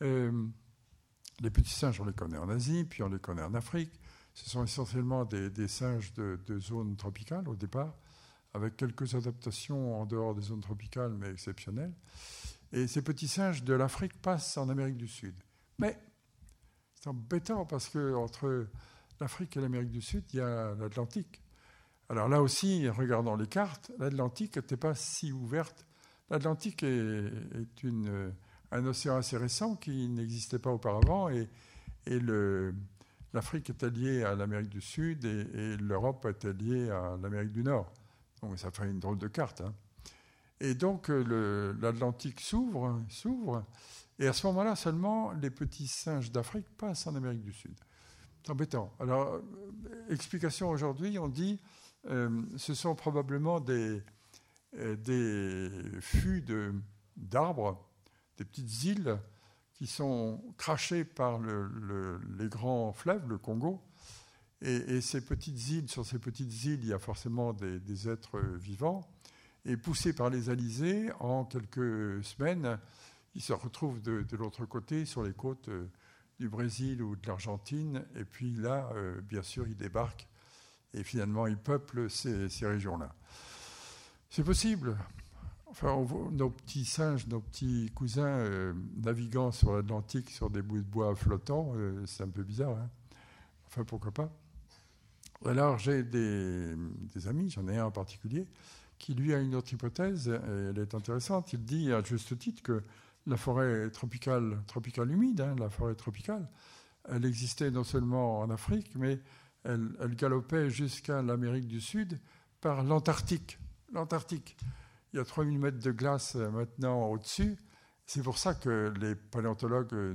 les petits singes, on les connaît en Asie, puis on les connaît en Afrique. Ce sont essentiellement des, singes de, de zones tropicales au départ, avec quelques adaptations en dehors des zones tropicales, mais exceptionnelles. Et ces petits singes de l'Afrique passent en Amérique du Sud. Mais c'est embêtant parce que entre l'Afrique et l'Amérique du Sud, il y a l'Atlantique. Alors là aussi, regardant les cartes, l'Atlantique n'était pas si ouverte. L'Atlantique est, un océan assez récent qui n'existait pas auparavant et, et l'Afrique est liée à l'Amérique du Sud et, l'Europe est liée à l'Amérique du Nord. Donc ça fait une drôle de carte. Hein. Et donc l'Atlantique s'ouvre, s'ouvre, et à ce moment-là seulement, les petits singes d'Afrique passent en Amérique du Sud. C'est embêtant. Alors, euh, explication aujourd'hui, on dit euh, ce sont probablement des, euh, des fûts d'arbres, des petites îles qui sont crachées par le, les grands fleuves, le Congo. Et, ces petites îles, sur ces petites îles, il y a forcément des, des êtres vivants. Et poussés par les alizés, en quelques semaines, ils se retrouvent de, l'autre côté, sur les côtes euh, du Brésil ou de l'Argentine, et puis là, euh, bien sûr, ils débarquent, et finalement, ils peuplent ces, régions-là. C'est possible. Enfin, nos petits singes, nos petits cousins euh, naviguant sur l'Atlantique sur des bouts de bois flottants, c'est un peu bizarre. Hein. enfin, pourquoi pas Alors, j'ai des, des amis, j'en ai un en particulier, qui lui a une autre hypothèse, et elle est intéressante. Il dit à juste titre que la forêt tropicale, tropicale humide, hein, la forêt tropicale, elle existait non seulement en Afrique, mais elle, galopait jusqu'à l'Amérique du Sud par l'Antarctique. L'Antarctique. Il y a 3000 mètres de glace euh, maintenant au-dessus. C'est pour ça que les paléontologues euh,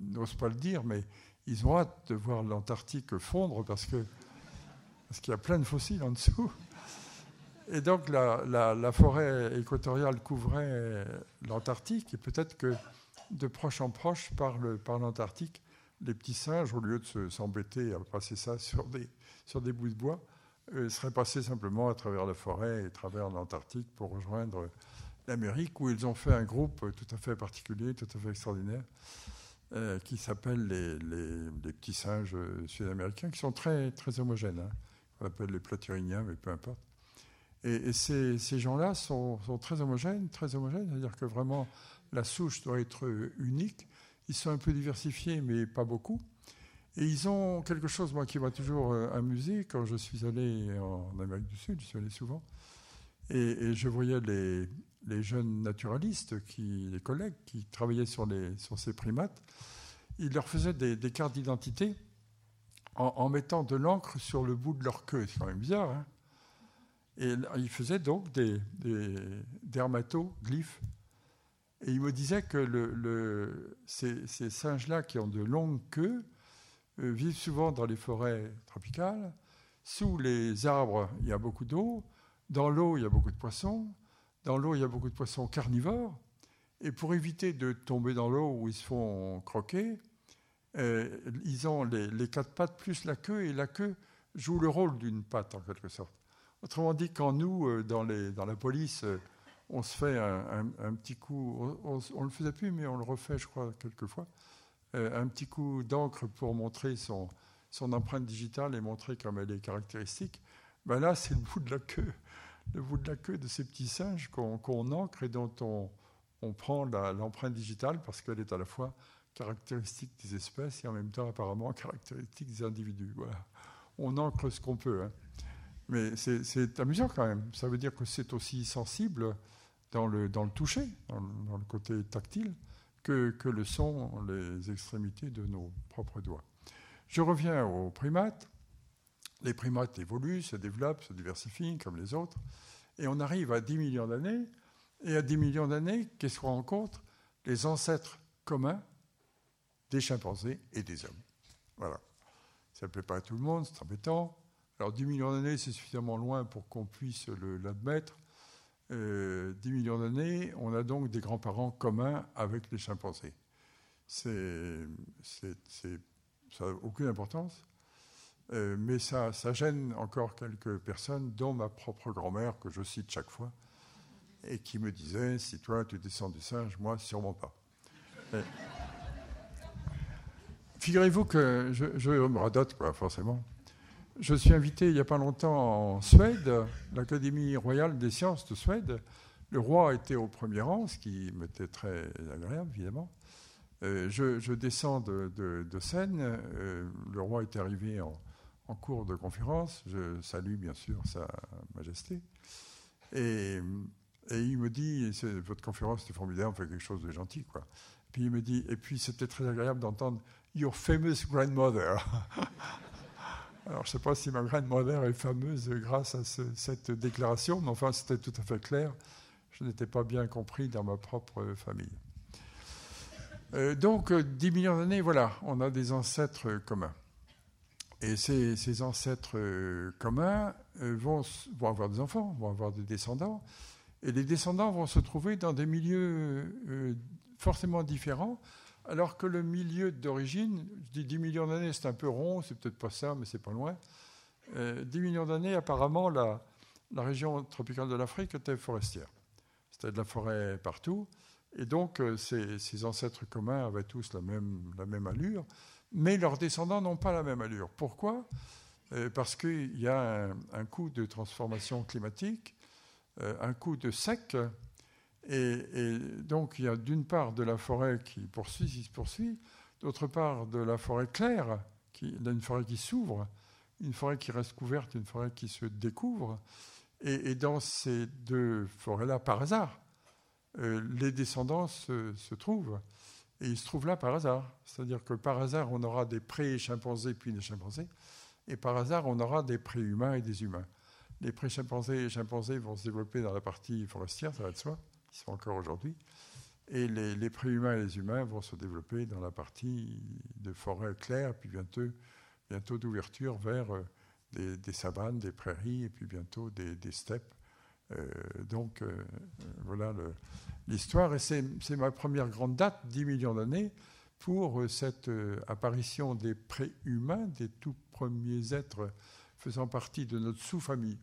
n'osent pas le dire, mais ils ont hâte de voir l'Antarctique fondre parce que parce qu'il y a plein de fossiles en dessous. Et donc la, forêt équatoriale couvrait l'Antarctique, et peut-être que de proche en proche, par, l'Antarctique, les petits singes, au lieu de s'embêter à passer ça sur des, bouts de bois, euh, seraient passés simplement à travers la forêt et à travers l'Antarctique pour rejoindre l'Amérique, où ils ont fait un groupe tout à fait particulier, tout à fait extraordinaire, euh, qui s'appelle les, petits singes sud-américains, qui sont très, très homogènes. Hein. On appelle les platyriniens, mais peu importe. Et, ces, gens-là sont, très homogènes, très homogènes, c'est-à-dire que vraiment la souche doit être unique. Ils sont un peu diversifiés, mais pas beaucoup. Et ils ont quelque chose, moi, qui m'a toujours euh, amusé quand je suis allé en Amérique du Sud, je suis allé souvent, et, je voyais les, jeunes naturalistes, qui, les collègues qui travaillaient sur, ces primates, ils leur faisaient des, des cartes d'identité en, mettant de l'encre sur le bout de leur queue. C'est quand même bizarre. Hein et ils faisaient donc des, des dermatoglyphes. Et ils me disaient que ces, singes-là qui ont de longues queues euh, vivent souvent dans les forêts tropicales. Sous les arbres, il y a beaucoup d'eau. Dans l'eau, il y a beaucoup de poissons. Dans l'eau, il y a beaucoup de poissons carnivores. Et pour éviter de tomber dans l'eau où ils se font croquer, euh, ils ont les, quatre pattes plus la queue, et la queue joue le rôle d'une patte en quelque sorte. Autrement dit, quand nous, euh, dans, la police, euh, on se fait un, petit coup, on ne le faisait plus, mais on le refait, je crois, quelquefois, un petit coup d'encre pour montrer son, empreinte digitale et montrer comme elle est caractéristique, ben là, c'est le bout de la queue, le bout de la queue de ces petits singes qu'on encre et dont on, prend l'empreinte digitale parce qu'elle est à la fois caractéristique des espèces et en même temps apparemment caractéristique des individus. On encre ce qu'on peut. Hein. Mais c'est amusant quand même. Ça veut dire que c'est aussi sensible dans le, dans le toucher, dans, le côté tactile, que, que, le sont les extrémités de nos propres doigts. Je reviens aux primates. Les primates évoluent, se développent, se diversifient comme les autres. Et on arrive à 10 millions d'années. Et à 10 millions d'années, qu'est-ce qu'on rencontre? Les ancêtres communs des chimpanzés et des hommes. Voilà. Ça ne plaît pas à tout le monde, c'est embêtant. Alors 10 millions d'années, c'est suffisamment loin pour qu'on puisse l'admettre. Euh, 10 millions d'années, on a donc des grands-parents communs avec les chimpanzés. C'est, ça n'a aucune importance, euh, mais ça, ça gêne encore quelques personnes, dont ma propre grand-mère, que je cite chaque fois, et qui me disait, si toi tu descends du singe, moi sûrement pas. Figurez-vous que je, me radote, quoi, forcément. Je suis invité il n'y a pas longtemps en Suède, l'Académie royale des sciences de Suède. Le roi était au premier rang, ce qui m'était très agréable, évidemment. Euh, je, descends de, de, scène. Euh, le roi est arrivé en, cours de conférence. Je salue bien sûr Sa Majesté. Et, et il me dit Votre conférence était formidable, on fait quelque chose de gentil. Quoi. Puis il me dit Et puis c'était très agréable d'entendre Your famous grandmother. Alors, je ne sais pas si ma grandmother est fameuse grâce à cette déclaration, mais enfin, c'était tout à fait clair. Je n'étais pas bien compris dans ma propre famille. Euh, donc, 10 millions d'années, voilà, on a des ancêtres communs. Et ces, ancêtres euh, communs euh, vont, avoir des enfants, vont avoir des descendants. Et les descendants vont se trouver dans des milieux forcément différents alors que le milieu d'origine, je dis 10 millions d'années, c'est un peu rond, c'est peut-être pas ça, mais c'est pas loin. 10 euh, millions d'années, apparemment, la, région tropicale de l'Afrique était forestière. C'était de la forêt partout. Et donc, euh, ces, ancêtres communs avaient tous la même, la même allure, mais leurs descendants n'ont pas la même allure. Pourquoi? Euh, Parce qu'il y a un, un, coup de transformation climatique, un coup de sec, et, donc, il y a d'une part de la forêt qui poursuit, qui se poursuit, d'autre part de la forêt claire, qui, une forêt qui s'ouvre, une forêt qui reste couverte, une forêt qui se découvre. Et, dans ces deux forêts-là, par hasard, euh, les descendants se, se, trouvent. Et ils se trouvent là par hasard. C'est-à-dire que par hasard, on aura des pré-chimpanzés puis des chimpanzés. Et par hasard, on aura des pré-humains et des humains. Les pré-chimpanzés et chimpanzés vont se développer dans la partie forestière, ça va de soi sont encore aujourd'hui. Et les, préhumains et les humains vont se développer dans la partie de forêt claire, puis bientôt, bientôt d'ouverture vers euh, des, savanes, des prairies, et puis bientôt des, steppes. Euh, donc euh, voilà l'histoire. Et c'est ma première grande date, 10 millions d'années, pour cette apparition des préhumains, des tout premiers êtres faisant partie de notre sous-famille.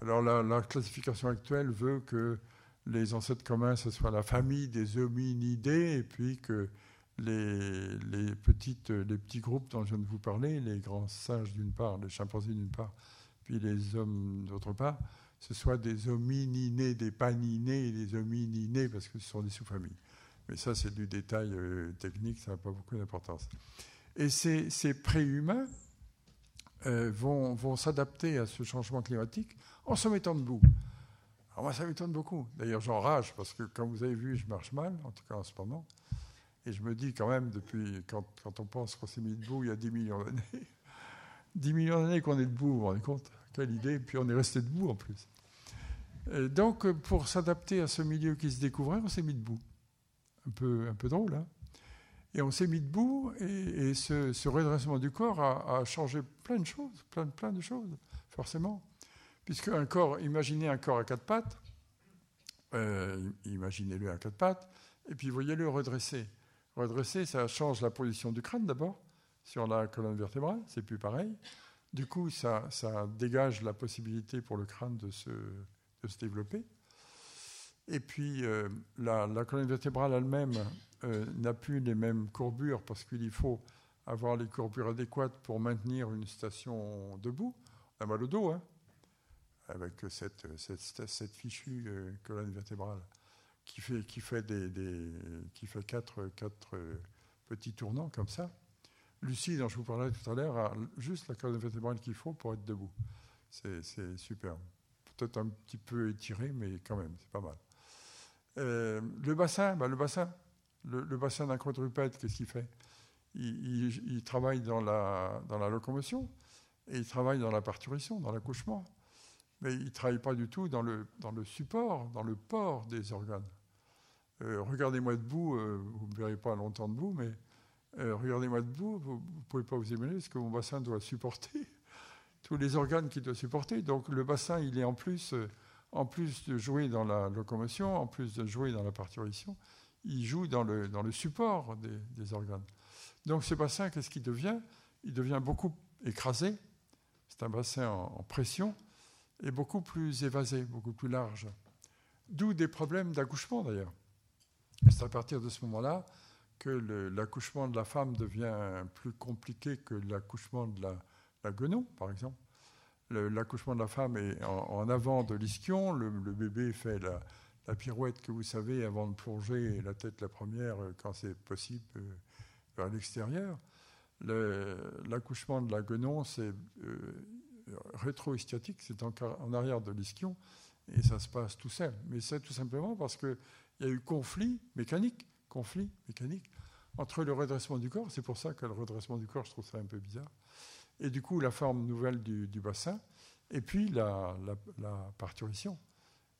Alors la, classification actuelle veut que les ancêtres communs, ce soit la famille des hominidés, et puis que les, petites, les petits groupes dont je viens de vous parler, les grands singes d'une part, les chimpanzés d'une part, puis les hommes d'autre part, ce soit des homininés, des paninés des homininés, parce que ce sont des sous-familles. Mais ça, c'est du détail euh, technique, ça n'a pas beaucoup d'importance. Et ces, ces préhumains euh, vont s'adapter à ce changement climatique en se mettant debout. Alors moi, ça m'étonne beaucoup. D'ailleurs, j'enrage parce que, comme vous avez vu, je marche mal, en tout cas en ce moment. Et je me dis quand même, depuis quand, quand on pense qu'on s'est mis debout il y a 10 millions d'années, 10 millions d'années qu'on est debout, vous vous rendez compte? Quelle idée puis on est resté debout en plus. Donc, pour s'adapter à ce milieu qui se découvrait, on s'est mis debout. Un peu, un peu drôle, hein Et on s'est mis debout, et, ce, ce, redressement du corps a, a, changé plein de choses, plein, plein de choses, forcément. Puisque un corps, imaginez un corps à quatre pattes, euh, imaginez-le à quatre pattes, et puis voyez-le redresser. Redresser, ça change la position du crâne d'abord, sur la colonne vertébrale, c'est plus pareil. Du coup, ça, dégage la possibilité pour le crâne de se, développer. Et puis, euh, la, la, colonne vertébrale elle-même euh, n'a plus les mêmes courbures parce qu'il faut avoir les courbures adéquates pour maintenir une station debout. On a mal au dos, hein avec cette, fichue euh, colonne vertébrale qui fait, quatre, quatre petits tournants comme ça. Lucie, dont je vous parlais tout à l'heure, a juste la colonne vertébrale qu'il faut pour être debout. C'est superbe. Peut-être un petit peu étiré, mais quand même, c'est pas mal. Euh, le bassin, bah, le bassin, le, bassin d'un quadrupède, qu'est-ce qu'il fait? Il, travaille dans la, dans la locomotion et il travaille dans la parturition, dans l'accouchement mais il ne travaille pas du tout dans le, dans le support, dans le port des organes. Euh, regardez-moi debout, euh, vous ne me verrez pas longtemps debout, mais euh, regardez-moi debout, vous ne pouvez pas vous imaginer ce que mon bassin doit supporter, tous les organes qu'il doit supporter. Donc le bassin, il est en plus, en plus de jouer dans la locomotion, en plus de jouer dans la parturition, il joue dans le, dans le support des, organes. Donc ce bassin, qu'est-ce qu'il devient? Il devient beaucoup écrasé, c'est un bassin en pression, est beaucoup plus évasé, beaucoup plus large. D'où des problèmes d'accouchement d'ailleurs. C'est à partir de ce moment-là que l'accouchement de la femme devient plus compliqué que l'accouchement de la, la, guenon, par exemple. L'accouchement de la femme est en, avant de l'ischion, le, bébé fait la, la, pirouette que vous savez avant de plonger la tête la première quand c'est possible euh, vers l'extérieur. L'accouchement de la guenon, c'est euh, rétro-ischiatique, c'est en, en, arrière de l'ischion, et ça se passe tout seul. Mais c'est tout simplement parce qu'il y a eu conflit mécanique, conflit mécanique entre le redressement du corps, c'est pour ça que le redressement du corps, je trouve ça un peu bizarre, et du coup la forme nouvelle du, bassin, et puis la, parturition.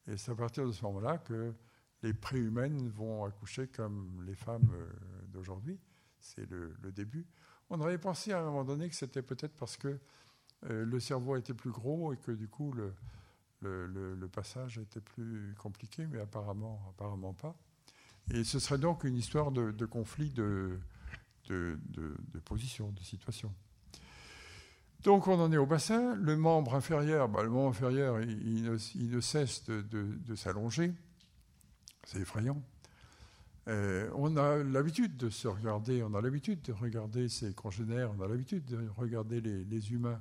Et c'est à partir de ce moment-là que les préhumaines vont accoucher comme les femmes euh, d'aujourd'hui. C'est le, début. On avait pensé à un moment donné que c'était peut-être parce que le cerveau était plus gros et que du coup le, passage était plus compliqué, mais apparemment, apparemment pas. Et ce serait donc une histoire de, conflit de, de, de, position, de situation. Donc on en est au bassin. Le membre inférieur, bah, le membre inférieur, il, ne, cesse de, s'allonger. C'est effrayant. Euh, on a l'habitude de se regarder, on a l'habitude de regarder ses congénères, on a l'habitude de regarder les humains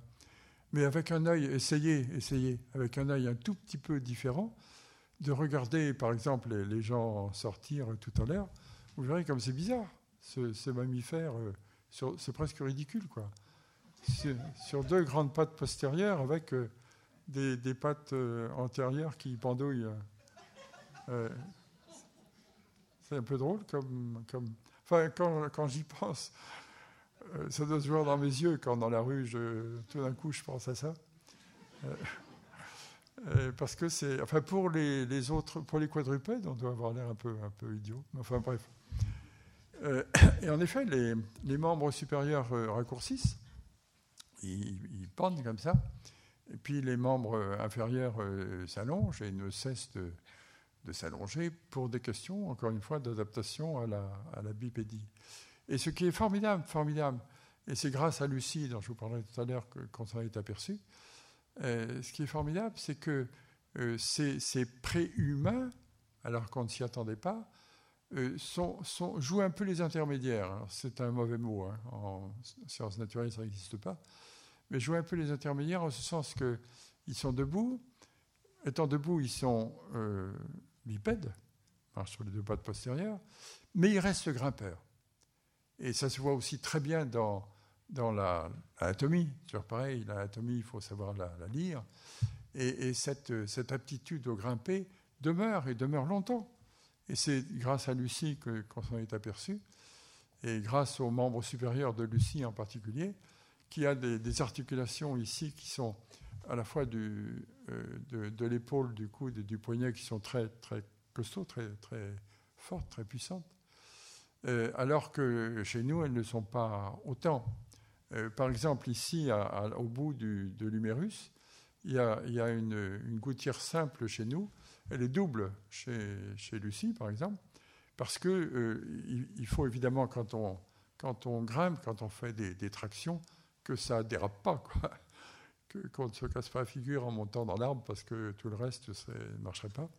mais avec un œil, essayez, essayez, avec un œil un tout petit peu différent, de regarder par exemple les, gens sortir tout à l'heure, vous verrez comme c'est bizarre, ce, mammifère, euh, c'est presque ridicule, quoi. Sur deux grandes pattes postérieures avec euh, des, pattes euh, antérieures qui pendouillent. C'est un peu drôle comme. comme enfin, quand, j'y pense, ça doit se voir dans mes yeux quand dans la rue, tout d'un coup, je pense à ça. Euh, euh, parce que c'est, enfin, pour les, autres, pour les quadrupèdes, on doit avoir l'air un peu, un peu idiot. Enfin, bref. Euh, et en effet, les, membres supérieurs euh, raccourcissent, ils, pendent comme ça, et puis les membres inférieurs euh, s'allongent et ne cessent de, s'allonger pour des questions, encore une fois, d'adaptation à la bipédie. Et ce qui est formidable, formidable, et c'est grâce à Lucie, dont je vous parlerai tout à l'heure, qu'on s'en est aperçu, euh, ce qui est formidable, c'est que euh, ces, préhumains, alors qu'on ne s'y attendait pas, euh, jouent un peu les intermédiaires. C'est un mauvais mot, hein, en sciences naturelles, ça n'existe pas, mais jouent un peu les intermédiaires en ce sens qu'ils sont debout, étant debout, ils sont bipèdes, marchent sur les deux pattes postérieures, mais ils restent grimpeurs. Et ça se voit aussi très bien dans, dans l'anatomie. Toujours pareil, l'anatomie, il faut savoir la, lire. Et, cette, cette, aptitude au grimper demeure et demeure longtemps. Et c'est grâce à Lucie qu'on s'en est aperçu, et grâce aux membres supérieurs de Lucie en particulier, qui a des, articulations ici qui sont à la fois du, euh, de, l'épaule, du coude et du poignet qui sont très, très costauds, très, très fortes, très puissantes, alors que chez nous, elles ne sont pas autant. Euh, par exemple, ici, au bout de l'humérus, il y a, une, gouttière simple chez nous. Elle est double chez, chez Lucie, par exemple, parce que il, faut évidemment, quand on, quand on grimpe, quand on fait des, tractions, que ça dérape pas, quoi. qu'on ne se casse pas la figure en montant dans l'arbre, parce que tout le reste ne marcherait pas.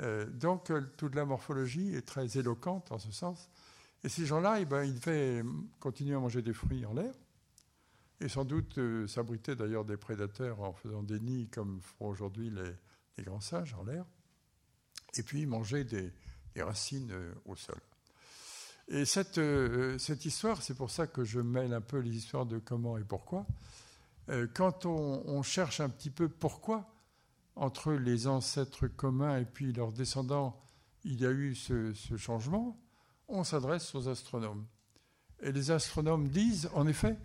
Euh, donc, toute la morphologie est très éloquente en ce sens. Et ces gens-là, eh ben, ils devaient continuer à manger des fruits en l'air, et sans doute euh, s'abriter d'ailleurs des prédateurs en faisant des nids comme font aujourd'hui les, grands singes en l'air, et puis manger des, racines euh, au sol. Et cette, euh, cette histoire, c'est pour ça que je mêle un peu les histoires de comment et pourquoi. quand on, cherche un petit peu pourquoi, entre les ancêtres communs et puis leurs descendants, il y a eu ce, changement, on s'adresse aux astronomes. Et les astronomes disent, en effet,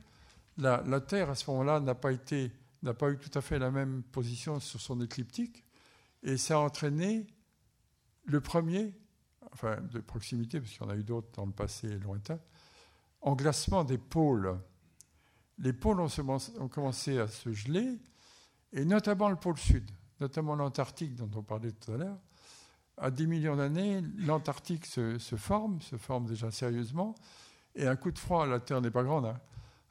la, Terre à ce moment-là n'a pas pas eu tout à fait la même position sur son écliptique, et ça a entraîné le premier, enfin de proximité, parce qu'il y en a eu d'autres dans le passé lointain, englacement des pôles. Les pôles ont commencé à se geler, et notamment le pôle sud, notamment l'Antarctique dont on parlait tout à l'heure, à 10 millions d'années, l'Antarctique se, forme, se forme déjà sérieusement, et un coup de froid, la Terre n'est pas grande, hein,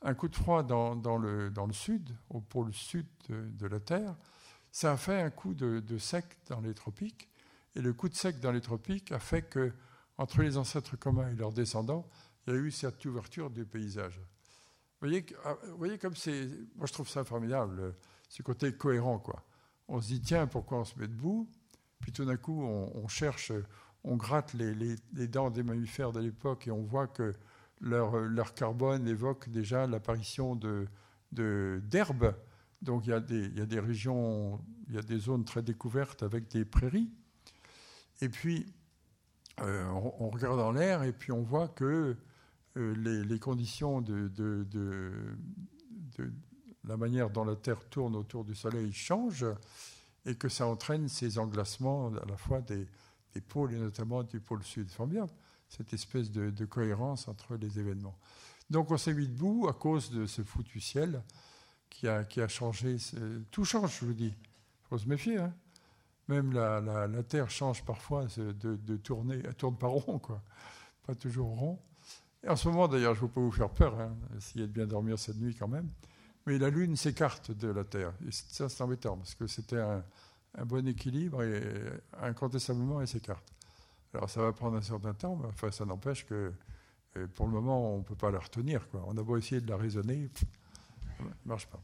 un coup de froid dans, le, dans, le, sud, au pôle sud de, la Terre, ça a fait un coup de, sec dans les tropiques, et le coup de sec dans les tropiques a fait que, entre les ancêtres communs et leurs descendants, il y a eu cette ouverture du paysage. Vous voyez, ah, vous voyez comme c'est. Moi, je trouve ça formidable, ce côté cohérent, quoi. On se dit, tiens, pourquoi on se met debout? Puis tout d'un coup, on, cherche, on gratte les, dents des mammifères de l'époque et on voit que leur, leur carbone évoque déjà l'apparition de, d'herbes. Donc il y, a des, il y, a des, régions, il y a des zones très découvertes avec des prairies. Et puis, euh, on, regarde dans l'air et puis on voit que euh, les, les, conditions de, la manière dont la Terre tourne autour du Soleil changent et que ça entraîne ces englacements à la fois des, pôles et notamment du pôle sud. Cette espèce de, cohérence entre les événements. Donc on s'est mis debout à cause de ce foutu ciel qui a, qui a changé. Tout change, je vous dis. Il faut se méfier. Hein. Même la, la, Terre change parfois de, de, tourner. Elle tourne pas rond, quoi. Pas toujours rond. Et en ce moment, d'ailleurs, je ne veux pas vous faire peur, hein, essayer de bien dormir cette nuit quand même. Mais la Lune s'écarte de la Terre. Et ça, c'est embêtant, parce que c'était un, bon équilibre et incontestablement, elle s'écarte. Alors, ça va prendre un certain temps, mais enfin, ça n'empêche que euh, pour le moment, on ne peut pas la retenir. On a beau essayer de la raisonner, ça ne marche pas.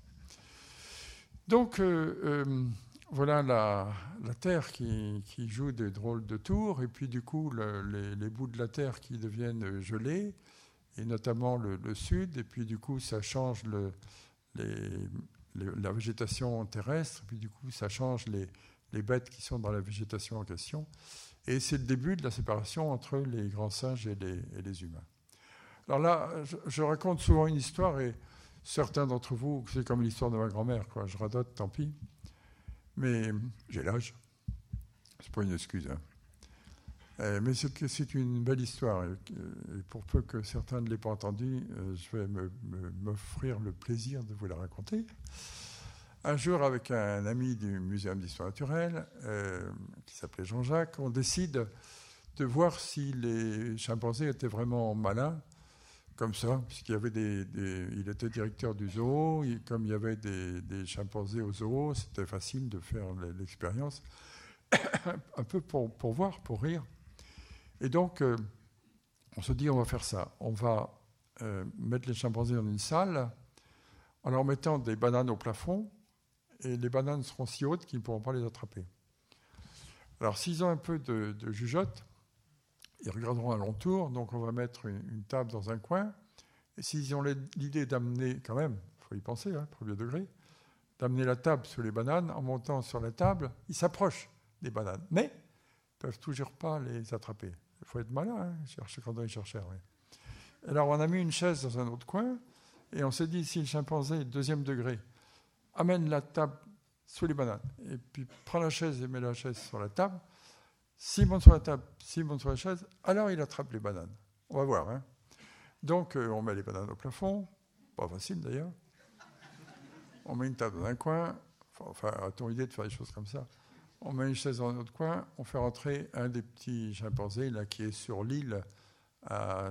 Donc, euh, euh, voilà la, Terre qui, joue des drôles de tours, et puis du coup, les, bouts de la Terre qui deviennent gelés, et notamment le, sud, et puis du coup, ça change le, la végétation terrestre, puis du coup, ça change les, les, bêtes qui sont dans la végétation en question. Et c'est le début de la séparation entre les grands singes et les, et humains. Alors là, je, raconte souvent une histoire, et certains d'entre vous, c'est comme l'histoire de ma grand-mère, quoi. Je radote, tant pis. Mais j'ai l'âge. C'est pas une excuse. Hein. Euh, mais c'est une belle histoire. Et pour peu que certains ne l'aient pas entendue, euh, je vais m'offrir le plaisir de vous la raconter. Un jour, avec un ami du Muséum d'histoire naturelle, euh, qui s'appelait Jean-Jacques, on décide de voir si les chimpanzés étaient vraiment malins, comme ça, puisqu'il des, il était directeur du zoo, comme il y avait des, chimpanzés au zoo, c'était facile de faire l'expérience, un peu pour voir, pour rire. Et donc, euh, on se dit, on va faire ça. On va euh, mettre les chimpanzés dans une salle en leur mettant des bananes au plafond et les bananes seront si hautes qu'ils ne pourront pas les attraper. Alors s'ils ont un peu de, de jugeote, ils regarderont alentour, donc on va mettre une, table dans un coin, et s'ils ont l'idée d'amener, quand même, il faut y penser, hein, premier degré, d'amener la table sur les bananes, en montant sur la table, ils s'approchent des bananes, mais ne peuvent toujours pas les attraper. Faut être malin, hein, quand on chercheur. Alors on a mis une chaise dans un autre coin, et on s'est dit, si le chimpanzé, deuxième degré, amène la table sous les bananes, et puis prend la chaise et met la chaise sur la table, s'il monte sur la table, s'il monte sur la chaise, alors il attrape les bananes. On va voir. Hein. Donc euh, on met les bananes au plafond, pas facile d'ailleurs. On met une table dans un coin, enfin, a-t-on idée de faire des choses comme ça? On met une chaise dans un autre coin, on fait rentrer un des petits chimpanzés là, qui est sur l'île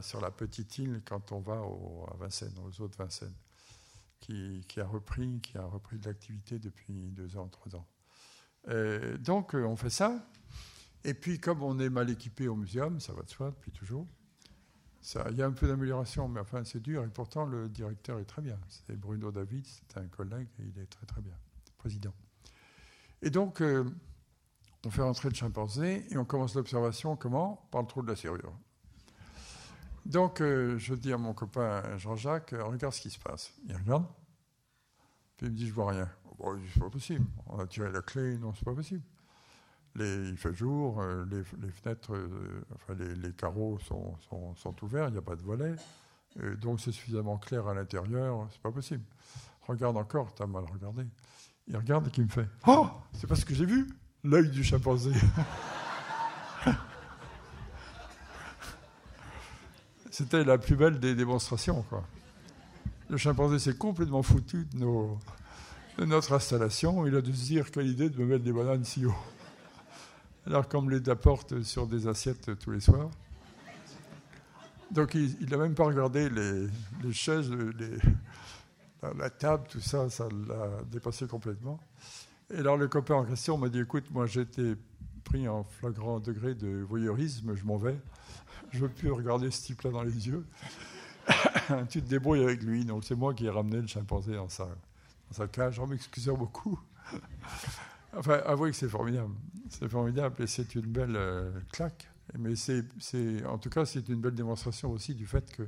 sur la petite île quand on va à Vincennes, aux autres Vincennes, qui, a repris, qui a repris de l'activité depuis deux ans, trois ans. donc euh, on fait ça. Et puis comme on est mal équipé au muséum, ça va de soi depuis toujours. Il y a un peu d'amélioration, mais enfin c'est dur. Et pourtant le directeur est très bien. C'est Bruno David, c'est un collègue il est très très bien, président. Et donc euh, on fait rentrer le chimpanzé et on commence l'observation comment Par le trou de la serrure. Donc, euh, je dis à mon copain Jean-Jacques, euh, regarde ce qui se passe. Il regarde, puis il me dit, je vois rien. Bon, c'est pas possible. On a tiré la clé, non, c'est pas possible. Les, il fait jour, euh, les, fenêtres, enfin les, carreaux sont, sont, ouverts, il n'y a pas de volet, donc c'est suffisamment clair à l'intérieur, c'est pas possible. Regarde encore, t'as mal regardé. Il regarde et qui me fait, oh, c'est parce que j'ai vu l'œil du chimpanzé. C'était la plus belle des démonstrations. Le chimpanzé s'est complètement foutu de, notre installation. Il a dû se dire quelle idée de me mettre des bananes si haut. Alors qu'on me les apporte sur des assiettes tous les soirs. Donc il n'a même pas regardé les, chaises, la, table, tout ça, ça l'a dépassé complètement. Et alors le copain en question m'a dit, écoute, moi j'étais pris en flagrant degré de voyeurisme, je m'en vais je veux plus regarder ce type-là dans les yeux. tu te débrouilles avec lui. Donc c'est moi qui ai ramené le chimpanzé dans sa, dans sa cage, en m'excusant beaucoup. enfin, avouez que c'est formidable. C'est formidable et c'est une belle euh, claque. Mais c'est, en tout cas, c'est une belle démonstration aussi du fait que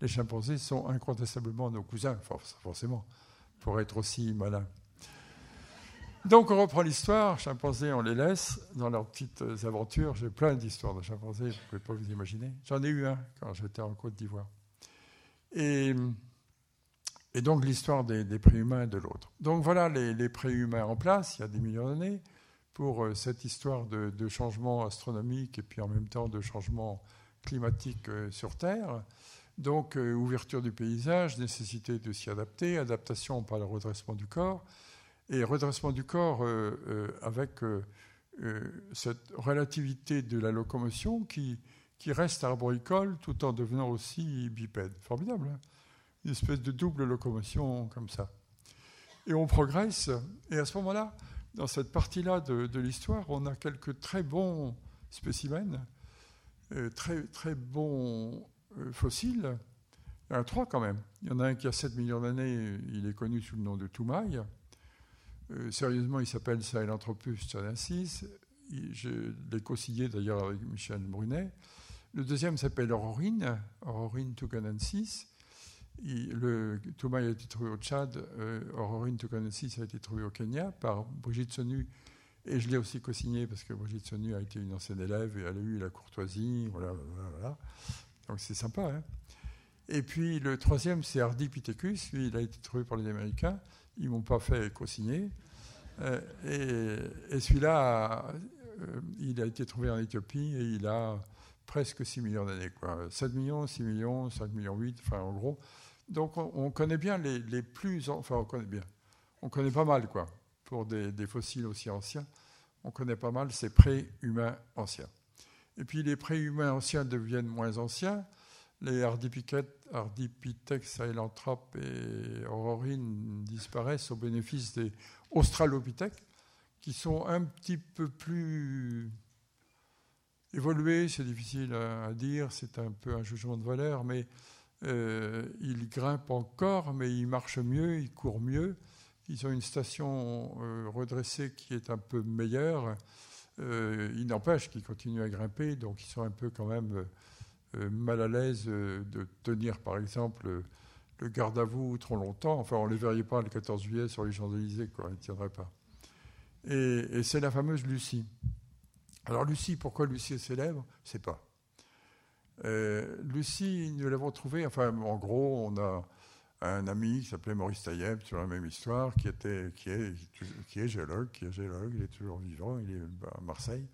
les chimpanzés sont incontestablement nos cousins, forcément, pour être aussi malins. Donc on reprend l'histoire, chimpanzés, on les laisse dans leurs petites aventures. J'ai plein d'histoires de chimpanzés, vous ne pouvez pas vous imaginer. J'en ai eu un quand j'étais en Côte d'Ivoire. Et, donc l'histoire des, préhumains de l'autre. Donc voilà les, préhumains en place, il y a des millions d'années, pour euh, cette histoire de, changement astronomique et puis en même temps de changement climatique euh, sur Terre. Donc euh, ouverture du paysage, nécessité de s'y adapter, adaptation par le redressement du corps et redressement du corps euh, euh, avec euh, cette relativité de la locomotion qui, qui reste arboricole tout en devenant aussi bipède. Formidable, hein une espèce de double locomotion comme ça. Et on progresse, et à ce moment-là, dans cette partie-là de, l'histoire, on a quelques très bons spécimens, très, très bons fossiles. Il y en a trois quand même. Il y en a un qui a 7 millions d'années, il est connu sous le nom de Toumaï. Euh, sérieusement, il s'appelle Sahelanthropus tchalensis. Je l'ai co-signé d'ailleurs avec Michel Brunet. Le deuxième s'appelle Aurorine, Aurorine tucanensis. Le Thomas a été trouvé au Tchad, euh, Aurorine a été trouvé au Kenya par Brigitte Sonu. Et je l'ai aussi co-signé parce que Brigitte Sonu a été une ancienne élève et elle a eu la courtoisie. Voilà, voilà, Donc c'est sympa. Hein et puis le troisième, c'est Ardipithecus. Lui, il a été trouvé par les Américains. Ils m'ont pas fait co-signer. Euh, et, celui-là, euh, il a été trouvé en Éthiopie et il a presque 6 millions d'années. 7 millions, 6 millions, 5 millions 8, enfin en gros. Donc on, connaît bien les, plus... Enfin on connaît bien. On connaît pas mal, quoi, pour des, fossiles aussi anciens. On connaît pas mal ces pré-humains anciens. Et puis les pré-humains anciens deviennent moins anciens. Les Ardipithèques, Sahelanthropes et Aurorines disparaissent au bénéfice des australopithèques, qui sont un petit peu plus évolués, c'est difficile à dire, c'est un peu un jugement de valeur, mais euh, ils grimpent encore, mais ils marchent mieux, ils courent mieux, Ils ont une station redressée qui est un peu meilleure. il n'empêche qu'ils continuent à grimper, donc ils sont un peu quand même mal à l'aise de tenir, par exemple, le garde à vous trop longtemps. Enfin, on ne les verrait pas le 14 juillet sur les Champs-Élysées, quoi. Ils ne tiendraient pas. Et, c'est la fameuse Lucie. Alors, Lucie, pourquoi Lucie est célèbre? Je ne sais pas. Euh, Lucie, nous l'avons trouvée, enfin, en gros, on a un ami qui s'appelait Maurice Tailleb, sur la même histoire, qui, était, qui, est, qui est géologue, qui est géologue, il est toujours vivant, il est à Marseille.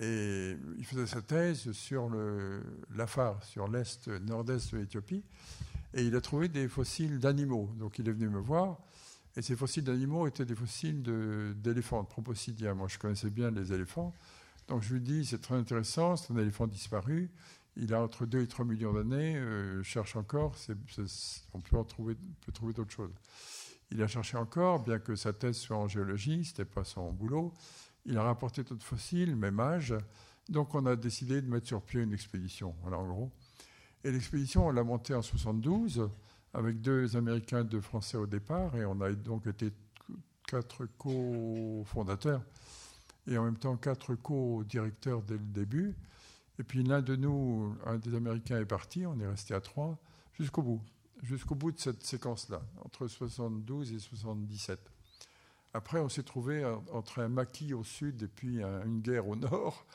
Et il faisait sa thèse sur l'Afar, sur l'est, nord-est de l'Éthiopie et il a trouvé des fossiles d'animaux. Donc il est venu me voir, et ces fossiles d'animaux étaient des fossiles d'éléphants, de, Proposidia. Moi, je connaissais bien les éléphants. Donc je lui dis, c'est très intéressant, c'est un éléphant disparu. Il a entre 2 et 3 millions d'années, euh, cherche encore, on peut, en trouver, peut trouver d'autres choses. Il a cherché encore, bien que sa thèse soit en géologie, ce n'était pas son boulot. Il a rapporté d'autres fossiles, même âge. Donc on a décidé de mettre sur pied une expédition. Voilà, en gros. Et l'expédition, on l'a montée en 72 avec deux Américains, deux Français au départ, et on a donc été quatre co-fondateurs et en même temps quatre co-directeurs dès le début. Et puis l'un de nous, un des Américains est parti, on est resté à trois jusqu'au bout, jusqu'au bout de cette séquence-là, entre 72 et 77. Après, on s'est trouvé entre un maquis au sud et puis une guerre au nord.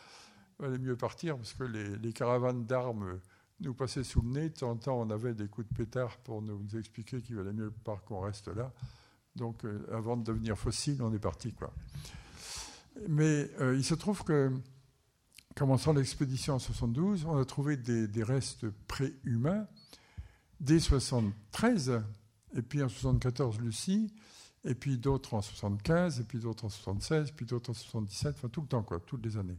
Il valait mieux partir parce que les, les caravanes d'armes nous passer sous le nez. De temps en temps, on avait des coups de pétard pour nous expliquer qu'il valait mieux pas qu'on reste là. Donc, euh, avant de devenir fossile, on est parti. Mais euh, il se trouve que, commençant l'expédition en 72, on a trouvé des, restes préhumains dès 73, et puis en 74, Lucie, et puis d'autres en 75, et puis d'autres en 76, puis d'autres en 77, enfin tout le temps, quoi, toutes les années.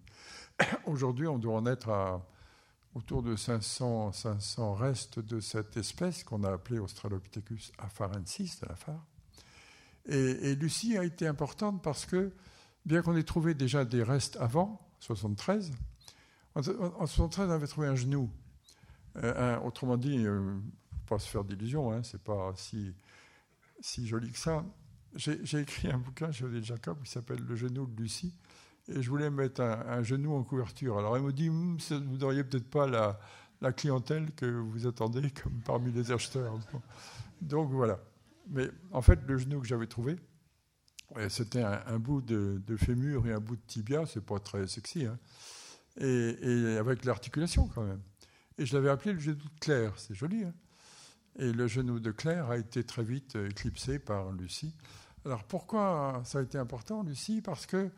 Aujourd'hui, on doit en être à autour de 500, 500 restes de cette espèce qu'on a appelée Australopithecus afarensis de la phare. Et, Lucie a été importante parce que, bien qu'on ait trouvé déjà des restes avant, 73, en, 73, on avait trouvé un genou. Euh, autrement dit, ne euh, faut pas se faire d'illusions, hein, c'est pas si joli que ça. J'ai écrit un bouquin chez Odile Jacob qui s'appelle Le genou de Lucie et je voulais mettre un, genou en couverture. Alors elle me dit, hum, vous n'auriez peut-être pas la, clientèle que vous attendez comme parmi les acheteurs. Donc voilà. Mais en fait, le genou que j'avais trouvé, c'était un, bout de, fémur et un bout de tibia, c'est pas très sexy, hein. et, avec l'articulation quand même. Et je l'avais appelé le genou de Claire, c'est joli. Hein. et le genou de Claire a été très vite éclipsé par Lucie. Alors pourquoi ça a été important, Lucie? Parce que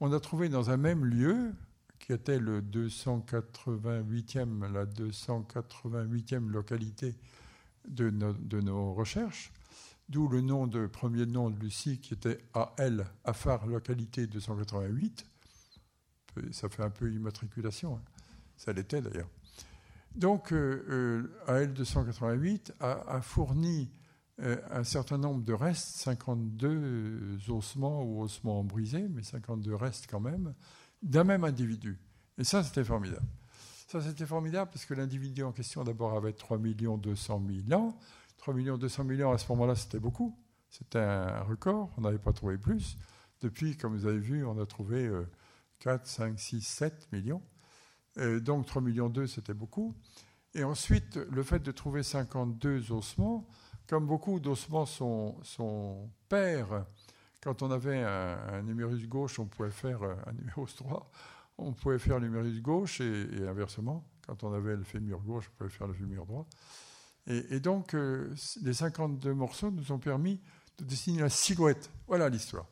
on a trouvé dans un même lieu, qui était le 288e, la 288e localité de nos, recherches, d'où le nom de premier nom de Lucie qui était AL, Afar localité 288. Ça fait un peu immatriculation, hein. ça l'était d'ailleurs. Donc euh, euh, AL 288 a fourni un certain nombre de restes, 52 ossements ou ossements brisés, mais 52 restes quand même, d'un même individu. Et ça, c'était formidable. Ça, c'était formidable parce que l'individu en question, d'abord, avait 3 200 000 ans. 3 200 000 ans, à ce moment-là, c'était beaucoup. C'était un record. On n'avait pas trouvé plus. Depuis, comme vous avez vu, on a trouvé 4, 5, 6, 7 millions. Euh, donc 3 millions 2, c'était beaucoup. Et ensuite, le fait de trouver 52 ossements, comme beaucoup d'ossements sont, sont pairs, quand on avait un, numérus gauche, on pouvait faire un numérus droit, on pouvait faire le numérus gauche et, inversement. Quand on avait le fémur gauche, on pouvait faire le fémur droit. Et, donc, euh, les 52 morceaux nous ont permis de dessiner la silhouette. Voilà l'histoire.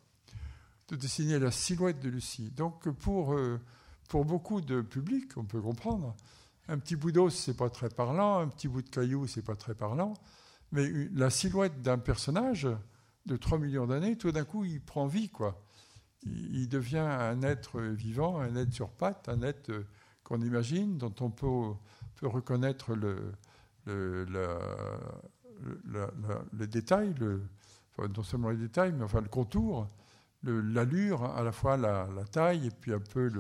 De dessiner la silhouette de Lucie. Donc, pour, euh, pour beaucoup de public, on peut comprendre, un petit bout d'os, c'est pas très parlant, un petit bout de caillou, c'est pas très parlant. Mais la silhouette d'un personnage de 3 millions d'années, tout d'un coup, il prend vie, quoi. Il, devient un être vivant, un être sur pattes, un être qu'on imagine, dont on peut, peut reconnaître le, le, les détails, non seulement les détails, mais enfin le contour, l'allure, à la fois la, taille et puis un peu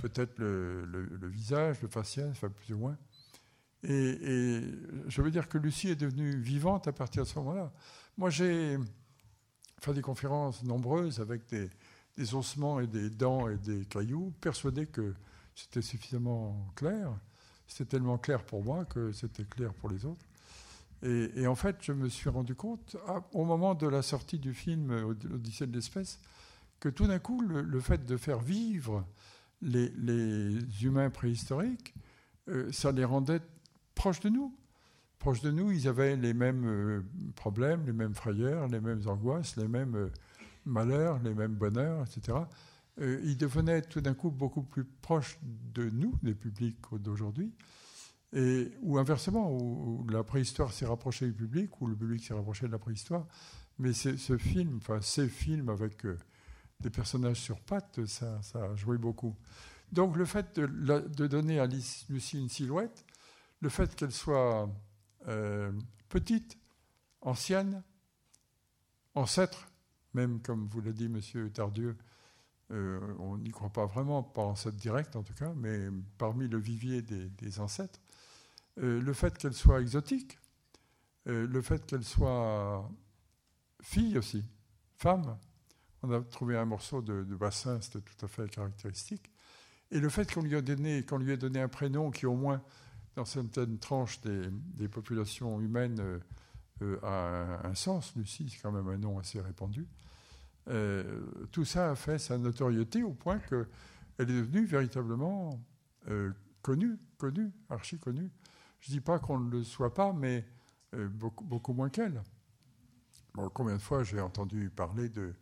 peut-être le, visage, le enfin plus ou moins. Et, je veux dire que Lucie est devenue vivante à partir de ce moment-là. Moi, j'ai, faire des conférences nombreuses avec des, des ossements et des dents et des cailloux, persuadé que c'était suffisamment clair. C'était tellement clair pour moi que c'était clair pour les autres. Et, en fait, je me suis rendu compte, au moment de la sortie du film Odyssée de l'espèce, que tout d'un coup, le, fait de faire vivre les, humains préhistoriques, euh, ça les rendait proches de nous. Proches de nous, ils avaient les mêmes euh, problèmes, les mêmes frayeurs, les mêmes angoisses, les mêmes euh, malheurs, les mêmes bonheurs, etc. ils devenaient tout d'un coup beaucoup plus proches de nous, des publics d'aujourd'hui. Et, ou inversement, où, la préhistoire s'est rapprochée du public, ou le public s'est rapproché de la préhistoire. Mais ce film, enfin ces films avec euh, des personnages sur pattes, ça, ça, a joué beaucoup. Donc le fait de, donner à Lucie une silhouette, le fait qu'elle soit euh, petite, ancienne, ancêtre, même comme vous l'a dit Monsieur Tardieu, euh, on n'y croit pas vraiment, pas ancêtre direct en tout cas, mais parmi le vivier des ancêtres, euh, le fait qu'elle soit exotique, le fait qu'elle soit fille aussi, femme. On a trouvé un morceau de, bassin, c'était tout à fait caractéristique. Et le fait qu'on lui, ait donné, qu'on lui ait donné un prénom qui, au moins, dans certaines tranches des, populations humaines, euh, a un, sens. Lucie, c'est quand même un nom assez répandu. tout ça a fait sa notoriété au point qu'elle est devenue véritablement connue, connue, archi connue. Je ne dis pas qu'on ne le soit pas, mais euh, beaucoup, beaucoup, moins qu'elle. combien de fois j'ai entendu parler de,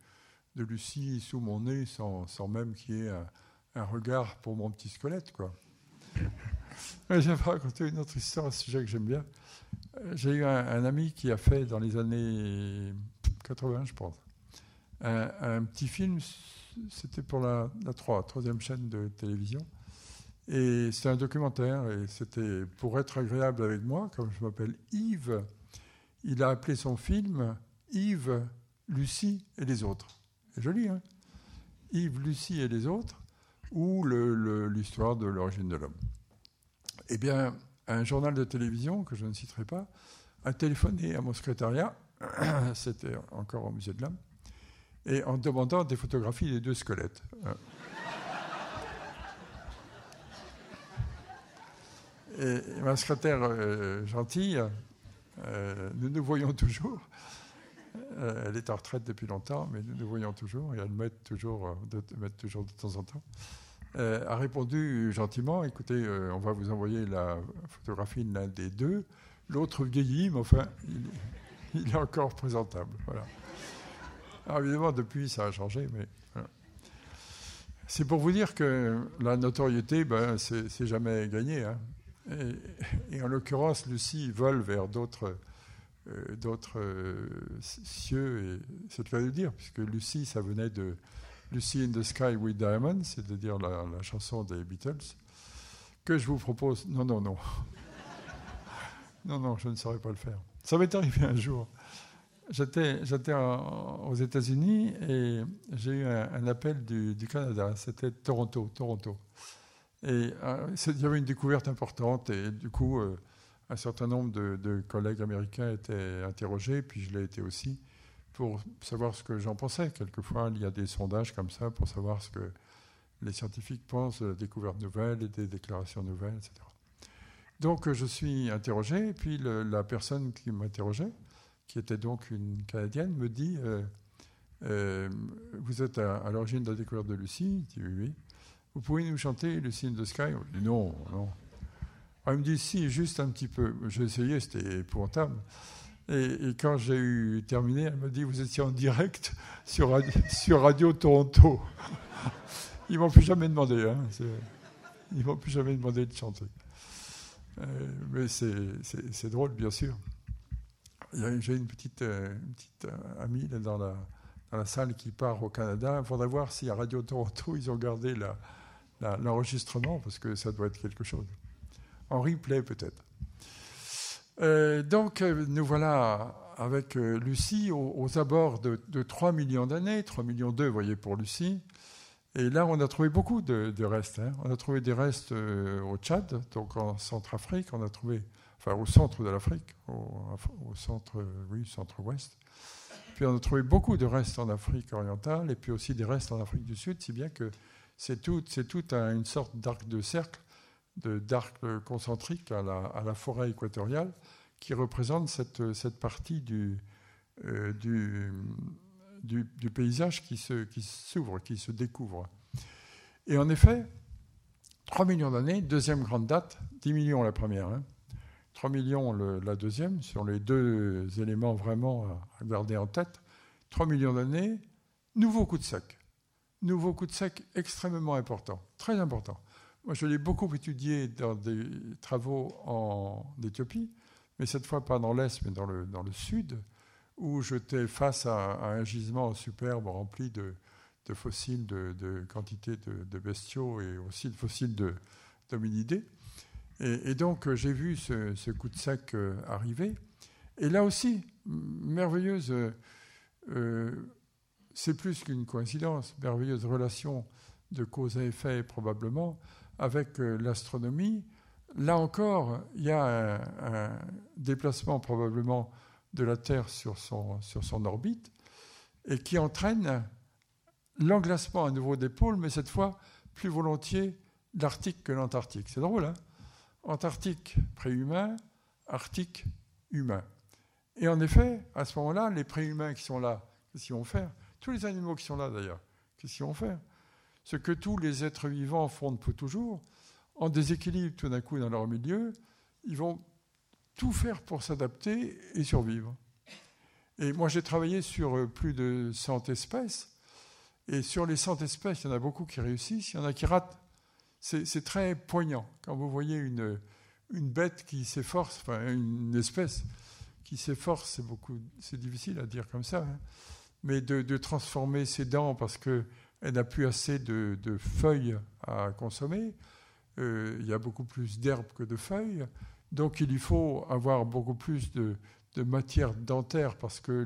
de, Lucie sous mon nez sans, sans même qu'il y ait un, regard pour mon petit squelette, quoi. J'aimerais raconter une autre histoire, un sujet que j'aime bien. Euh, j'ai eu un, ami qui a fait dans les années 80, je pense, un, petit film, c'était pour la, la 3, troisième chaîne de télévision, et c'est un documentaire, et c'était pour être agréable avec moi, comme je m'appelle Yves, il a appelé son film Yves, Lucie et les autres. C'est joli, hein? Yves, Lucie et les autres, ou l'histoire de l'origine de l'homme. Eh bien, un journal de télévision, que je ne citerai pas, a téléphoné à mon secrétariat, c'était encore au musée de l'homme, et en demandant des photographies des deux squelettes. Et ma secrétaire euh, gentille, euh, nous nous voyons toujours. Euh, elle est en retraite depuis longtemps, mais nous nous voyons toujours et elle m'aide toujours, toujours de temps en temps. A répondu gentiment écoutez, on va vous envoyer la photographie de l'un des deux. L'autre vieillit, mais enfin, il, est encore présentable. Voilà. Alors évidemment, depuis, ça a changé, mais. C'est pour vous dire que la notoriété, ben, c'est jamais gagné. Hein. Et, en l'occurrence, Lucie vole vers d'autres euh, d'autres euh, cieux, c'est le cas de dire, puisque Lucie, ça venait de Lucy in the Sky with Diamonds, c'est-à-dire la, chanson des Beatles, que je vous propose. Non, non, non. non, non, je ne saurais pas le faire. Ça m'est arrivé un jour. J'étais, aux États-Unis et j'ai eu un, appel du, du Canada. C'était Toronto, Toronto. Et euh, il y avait une découverte importante et du coup, euh, un certain nombre de, collègues américains étaient interrogés, puis je l'ai été aussi, pour savoir ce que j'en pensais. Quelquefois, il y a des sondages comme ça pour savoir ce que les scientifiques pensent de la découverte nouvelle et des déclarations nouvelles, etc. Donc, je suis interrogé, et puis la personne qui m'interrogeait, qui était donc une Canadienne, me dit euh, Vous êtes à, l'origine de la découverte de Lucie? Je dis Oui, oui. Vous pouvez nous chanter le signe de Sky? Dit, Non, non. Elle me dit Si, juste un petit peu. J'ai essayé, c'était épouvantable. Et, quand j'ai eu terminé, elle m'a dit Vous étiez en direct sur Radio, Toronto. Ils m'ont plus jamais demandé. Hein, ils m'ont plus jamais demandé de chanter. Euh, mais c'est drôle, bien sûr. J'ai une petite, euh, euh, amie dans, la, salle qui part au Canada. Il faudrait voir si à Radio Toronto, ils ont gardé l'enregistrement, parce que ça doit être quelque chose. En replay peut-être. Euh, donc euh, nous voilà avec euh, Lucie aux, abords de, 3 millions d'années, 3 millions 2, vous voyez, pour Lucie. Et là, on a trouvé beaucoup de, restes. Hein. On a trouvé des restes au Tchad, donc en Centrafrique. On a trouvé, enfin, au centre de l'Afrique, au, centre, oui, centre-ouest. puis on a trouvé beaucoup de restes en Afrique orientale et puis aussi des restes en Afrique du Sud, si bien que c'est tout, tout une sorte d'arc de cercle, d'arc concentrique à la, à la, forêt équatoriale qui représente cette, partie du, euh, paysage qui, s'ouvre, qui se découvre. Et en effet, 3 millions d'années, deuxième grande date, 10 millions la première, 3 hein. millions la deuxième, sur les deux éléments vraiment à garder en tête. 3 millions d'années, nouveau coup de sec. Nouveau coup de sec extrêmement important, très important. Moi, je l'ai beaucoup étudié dans des travaux en Éthiopie, mais cette fois pas dans l'Est, mais dans le, dans le Sud, où j'étais face à, un gisement superbe rempli de, fossiles, de, de quantité de, bestiaux et aussi de fossiles de d'hominidés. Et, donc j'ai vu ce, coup de sec euh, arriver. Et là aussi, merveilleuse, euh, c'est plus qu'une coïncidence, merveilleuse relation de cause à effet probablement avec euh, l'astronomie. Là encore, il y a un déplacement probablement de la Terre sur son, sur son orbite et qui entraîne l'englacement à nouveau des pôles, mais cette fois plus volontiers l'Arctique que l'Antarctique. C'est drôle, hein? Antarctique préhumain, Arctique humain. Et en effet, à ce moment-là, les préhumains qui sont là, qu'est-ce qu'ils vont faire? Tous les animaux qui sont là d'ailleurs, qu'est-ce qu'ils vont faire? Ce que tous les êtres vivants font depuis toujours, en déséquilibre tout d'un coup dans leur milieu, ils vont tout faire pour s'adapter et survivre. Et moi, j'ai travaillé sur euh, plus de 100 espèces. Et sur les 100 espèces, il y en a beaucoup qui réussissent, il y en a qui ratent. C'est très poignant quand vous voyez une, une bête qui s'efforce, enfin une espèce qui s'efforce, c'est beaucoup, c'est difficile à dire comme ça, hein, mais de, transformer ses dents parce qu'elle n'a plus assez de, feuilles à consommer. Euh, il y a beaucoup plus d'herbes que de feuilles. Donc il lui faut avoir beaucoup plus de, matière dentaire parce que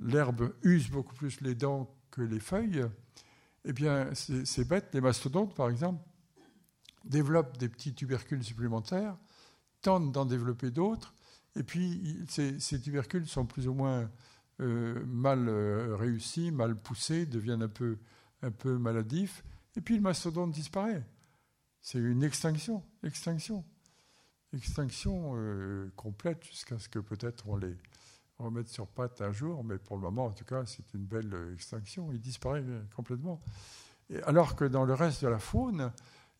l'herbe use beaucoup plus les dents que les feuilles. Eh bien, ces bêtes, les mastodontes par exemple, développent des petits tubercules supplémentaires, tentent d'en développer d'autres, et puis ces, tubercules sont plus ou moins euh, mal euh, réussis, mal poussés, deviennent un peu, un peu maladifs, et puis le mastodonte disparaît. C'est une extinction, extinction extinction euh, complète jusqu'à ce que peut-être on les remette sur pattes un jour, mais pour le moment, en tout cas, c'est une belle extinction. Il disparaît complètement. alors que dans le reste de la faune,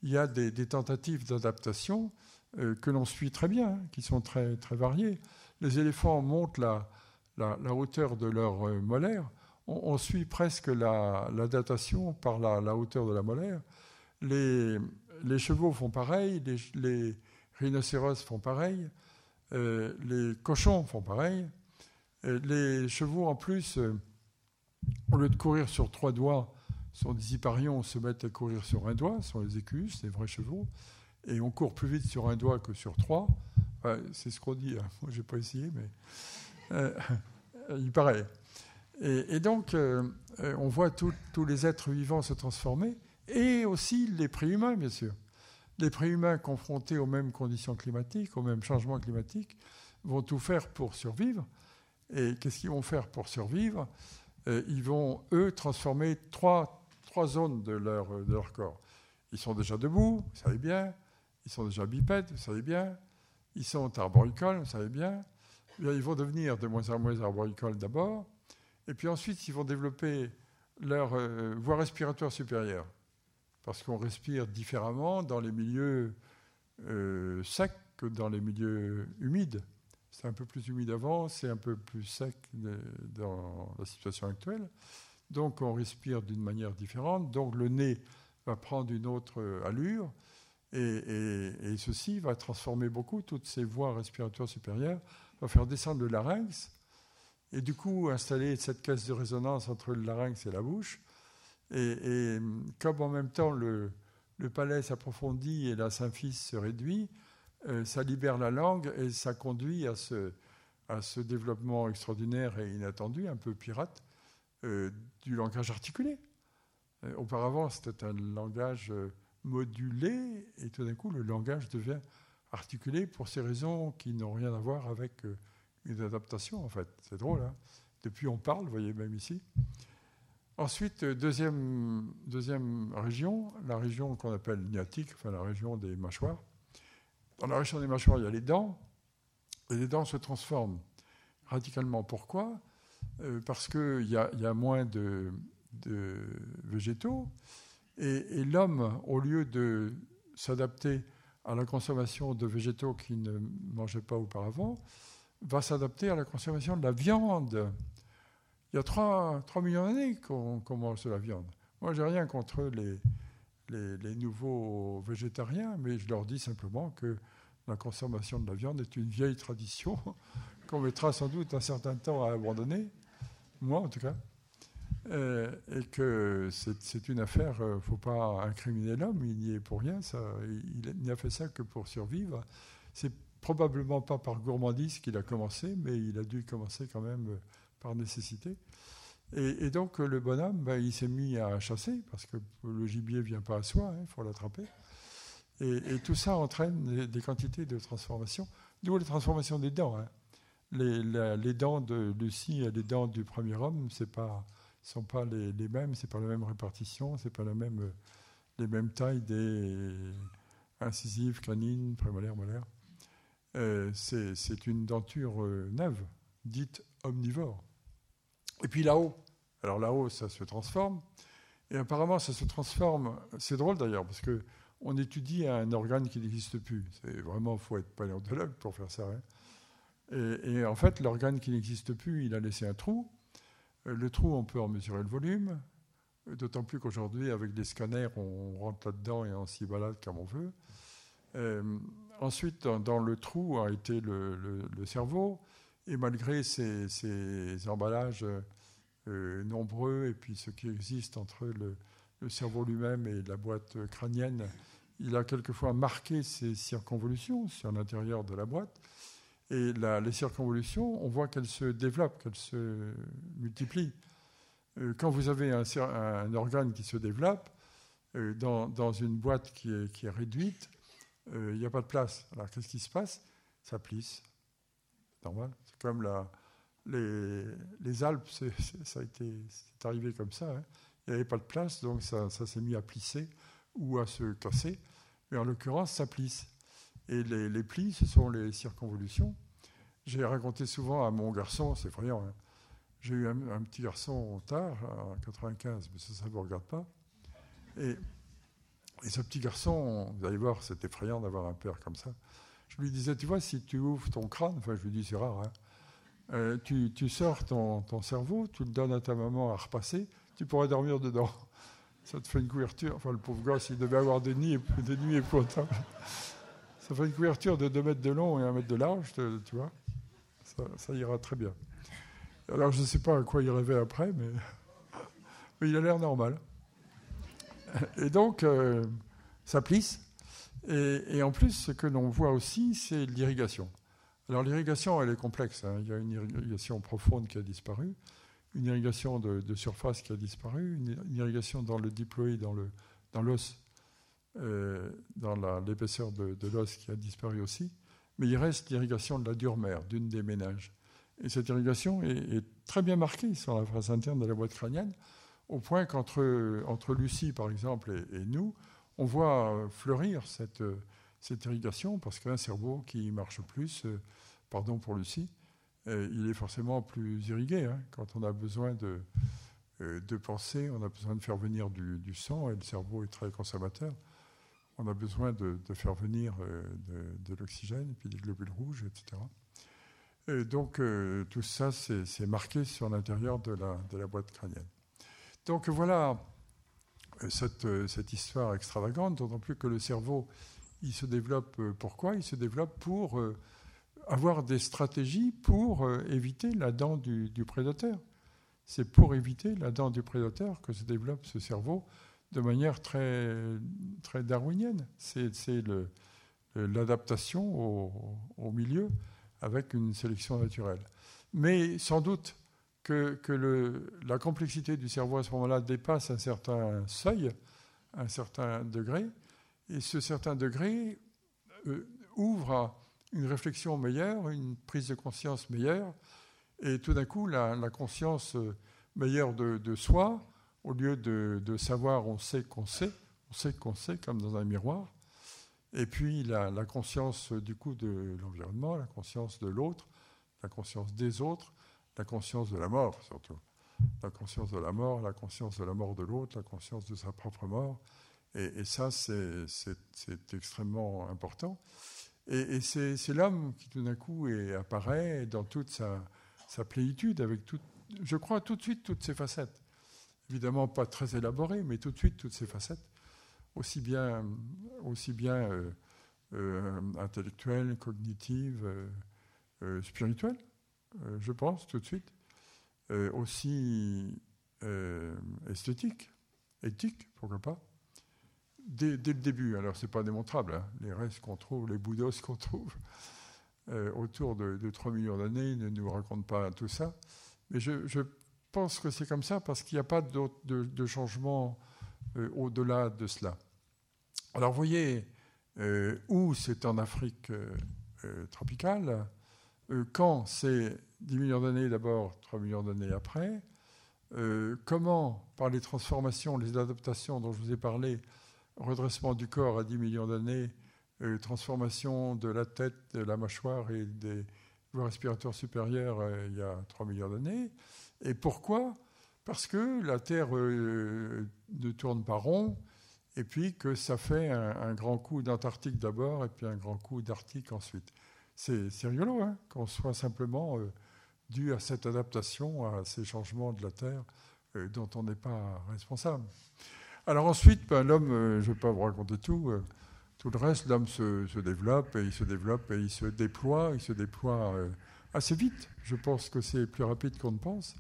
il y a des, tentatives d'adaptation que l'on suit très bien, hein, qui sont très, très variées. Les éléphants montent la, la, hauteur de leur molaire. On, suit presque la, datation par la, hauteur de la molaire. Les, chevaux font pareil. les, rhinocéros font pareil, euh, les cochons font pareil, les chevaux en plus, euh, au lieu de courir sur trois doigts, sont des hyparions, se mettent à courir sur un doigt, sont les écus, les vrais chevaux, et on court plus vite sur un doigt que sur trois. c'est ce qu'on dit, hein. moi j'ai pas essayé, mais euh, il paraît. Et, donc, on voit tous les êtres vivants se transformer, et aussi les préhumains, bien sûr les préhumains confrontés aux mêmes conditions climatiques, aux mêmes changements climatiques, vont tout faire pour survivre. Et qu'est-ce qu'ils vont faire pour survivre? Euh, Ils vont, eux, transformer trois, trois zones de leur, de leur corps. Ils sont déjà debout, vous savez bien. Ils sont déjà bipèdes, vous savez bien. Ils sont arboricoles, vous savez bien. Ils vont devenir de moins en moins arboricoles d'abord. Et puis ensuite, ils vont développer leur euh, voie respiratoire supérieure parce qu'on respire différemment dans les milieux euh, secs que dans les milieux humides. C'est un peu plus humide avant, c'est un peu plus sec dans la situation actuelle. Donc on respire d'une manière différente, donc le nez va prendre une autre allure, et, ceci va transformer beaucoup toutes ces voies respiratoires supérieures, va faire descendre le larynx, et du coup installer cette caisse de résonance entre le larynx et la bouche, et, comme en même temps le, palais s'approfondit et la symphyse se réduit, euh, ça libère la langue et ça conduit à ce, développement extraordinaire et inattendu, un peu pirate, euh, du langage articulé. Euh, auparavant, c'était un langage modulé et tout d'un coup, le langage devient articulé pour ces raisons qui n'ont rien à voir avec une adaptation, en fait. C'est drôle, hein Depuis, on parle, vous voyez même ici. Ensuite, deuxième, deuxième région, la région qu'on appelle niatique, enfin la région des mâchoires. Dans la région des mâchoires, il y a les dents, et les dents se transforment radicalement. Pourquoi? Euh, Parce qu'il y, y, a moins de, végétaux, et, l'homme, au lieu de s'adapter à la consommation de végétaux qu'il ne mangeait pas auparavant, va s'adapter à la consommation de la viande. Il y a 3, 3 millions d'années qu'on mange de la viande. Moi, j'ai rien contre les, les, nouveaux végétariens, mais je leur dis simplement que la consommation de la viande est une vieille tradition qu'on mettra sans doute un certain temps à abandonner, moi en tout cas, euh, et que c'est une affaire, il euh, ne faut pas incriminer l'homme, il n'y est pour rien, ça, il, il n'a fait ça que pour survivre. C'est probablement pas par gourmandise qu'il a commencé, mais il a dû commencer quand même euh, par nécessité. Et, donc le bonhomme, ben, il s'est mis à chasser, parce que le gibier ne vient pas à soi, il hein, faut l'attraper. Et, tout ça entraîne des, quantités de transformations, d'où les transformations des dents. Hein. Les, dents de Lucie et les dents du premier homme ne sont pas les, mêmes, ce n'est pas la même répartition, ce n'est pas la même, les mêmes tailles des incisives, canines, prémolaires, molaires. Euh, c'est une denture euh, neuve, dite omnivore. Et puis là-haut, alors là-haut, ça se transforme. Et apparemment, ça se transforme. C'est drôle d'ailleurs, parce que on étudie un organe qui n'existe plus. C'est vraiment, faut être paléontologue pour faire ça. Hein. Et, en fait, l'organe qui n'existe plus, il a laissé un trou. Euh, le trou, on peut en mesurer le volume. D'autant plus qu'aujourd'hui, avec des scanners, on rentre là-dedans et on s'y balade comme on veut. Euh, ensuite, dans, le trou a été le, cerveau. Et malgré ces, emballages euh, nombreux et puis ce qui existe entre le, le cerveau lui-même et la boîte crânienne, il a quelquefois marqué ces circonvolutions sur l'intérieur de la boîte. Et les circonvolutions, on voit qu'elles se développent, qu'elles se multiplient. Euh, quand vous avez un, organe qui se développe, euh, dans, une boîte qui est, réduite, euh, il n'y a pas de place. Alors qu'est-ce qui se passe? Ça plisse. Normal. C'est comme les, Alpes, ça a été, c'est arrivé comme ça. Hein. Il n'y avait pas de place, donc ça s'est mis à plisser ou à se casser mais en l'occurrence, ça plisse. Et les, plis, ce sont les circonvolutions. J'ai raconté souvent à mon garçon, c'est effrayant, hein. j'ai eu un, petit garçon tard, en 95, mais ça ne vous regarde pas. Et, ce petit garçon, vous allez voir, c'est effrayant d'avoir un père comme ça. Je lui disais, tu vois, si tu ouvres ton crâne, enfin je lui dis, c'est rare, hein, euh, tu, sors ton, cerveau, tu le donnes à ta maman à repasser, tu pourrais dormir dedans ça te fait une couverture. Enfin, le pauvre gosse, il devait avoir des, nids, des nuits épouvantables. Ça fait une couverture de 2 mètres de long et 1 mètre de large, tu vois. Ça, ira très bien. Alors, je ne sais pas à quoi il rêvait après, mais, il a l'air normal. Et donc, euh, ça plisse. Et, en plus, ce que l'on voit aussi, c'est l'irrigation. Alors, l'irrigation, elle est complexe. Hein. Il y a une irrigation profonde qui a disparu une irrigation de, surface qui a disparu, une, irrigation dans le diploïde, dans l'os, dans, l'os, euh, dans l'épaisseur de, l'os qui a disparu aussi, mais il reste l'irrigation de la dure mère, d'une des ménages. Et cette irrigation est, très bien marquée sur la face interne de la boîte crânienne, au point qu'entre entre Lucie, par exemple, et, nous, on voit fleurir cette, irrigation, parce qu'un cerveau qui marche plus, euh, pardon pour Lucie, il est forcément plus irrigué. Hein. Quand on a besoin de, euh, de penser, on a besoin de faire venir du, sang, et le cerveau est très consommateur. On a besoin de, faire venir euh, de, l'oxygène, puis des globules rouges, etc. Et donc euh, tout ça, c'est marqué sur l'intérieur de la, boîte crânienne. Donc voilà cette, cette histoire extravagante, d'autant plus que le cerveau, il se développe pourquoi? Il se développe pour avoir des stratégies pour euh, éviter la dent du, prédateur. C'est pour éviter la dent du prédateur que se développe ce cerveau de manière très, très darwinienne. C'est l'adaptation au, milieu avec une sélection naturelle. Mais sans doute que, que le, la complexité du cerveau à ce moment-là dépasse un certain seuil, un certain degré, et ce certain degré euh, ouvre à une réflexion meilleure, une prise de conscience meilleure, Et tout d'un coup, la, conscience euh, meilleure de, soi, au lieu de, savoir on sait qu'on sait, on sait qu'on sait comme dans un miroir, et puis la, la conscience du coup de l'environnement, la conscience de l'autre, la conscience des autres, la conscience de la mort surtout. La conscience de la mort, la conscience de la mort de l'autre, la conscience de sa propre mort. Et, ça, c'est extrêmement important. Et, c'est l'homme qui tout d'un coup apparaît dans toute sa, sa plénitude, avec tout, je crois tout de suite toutes ses facettes. Évidemment pas très élaborées, mais tout de suite toutes ses facettes, aussi bien, aussi bien euh, euh, intellectuelles, cognitives, euh, spirituelles, je pense tout de suite, aussi esthétiques, éthiques, pourquoi pas. Dès, le début, alors c'est pas démontrable, hein, les restes qu'on trouve, les bouddhos qu'on trouve, autour de, 3 millions d'années ne nous raconte pas tout ça. Mais je, pense que c'est comme ça parce qu'il n'y a pas de, de, changement euh, au-delà de cela. Alors voyez, euh, où c'est en Afrique tropicale, quand c'est 10 millions d'années d'abord, 3 millions d'années après, comment, par les transformations, les adaptations dont je vous ai parlé, redressement du corps à 10 millions d'années, euh, transformation de la tête, de la mâchoire et des voies respiratoires supérieures euh, il y a 3 milliards d'années. Et pourquoi? Parce que la Terre euh, ne tourne pas rond et puis que ça fait un, grand coup d'Antarctique d'abord et puis un grand coup d'Arctique ensuite. C'est rigolo hein, qu'on soit simplement dû à cette adaptation, à ces changements de la Terre dont on n'est pas responsable. Alors ensuite, ben, l'homme, je ne vais pas vous raconter tout, tout le reste, l'homme se, développe et il se développe et il se déploie. Il se déploie euh, assez vite. Je pense que c'est plus rapide qu'on ne pense.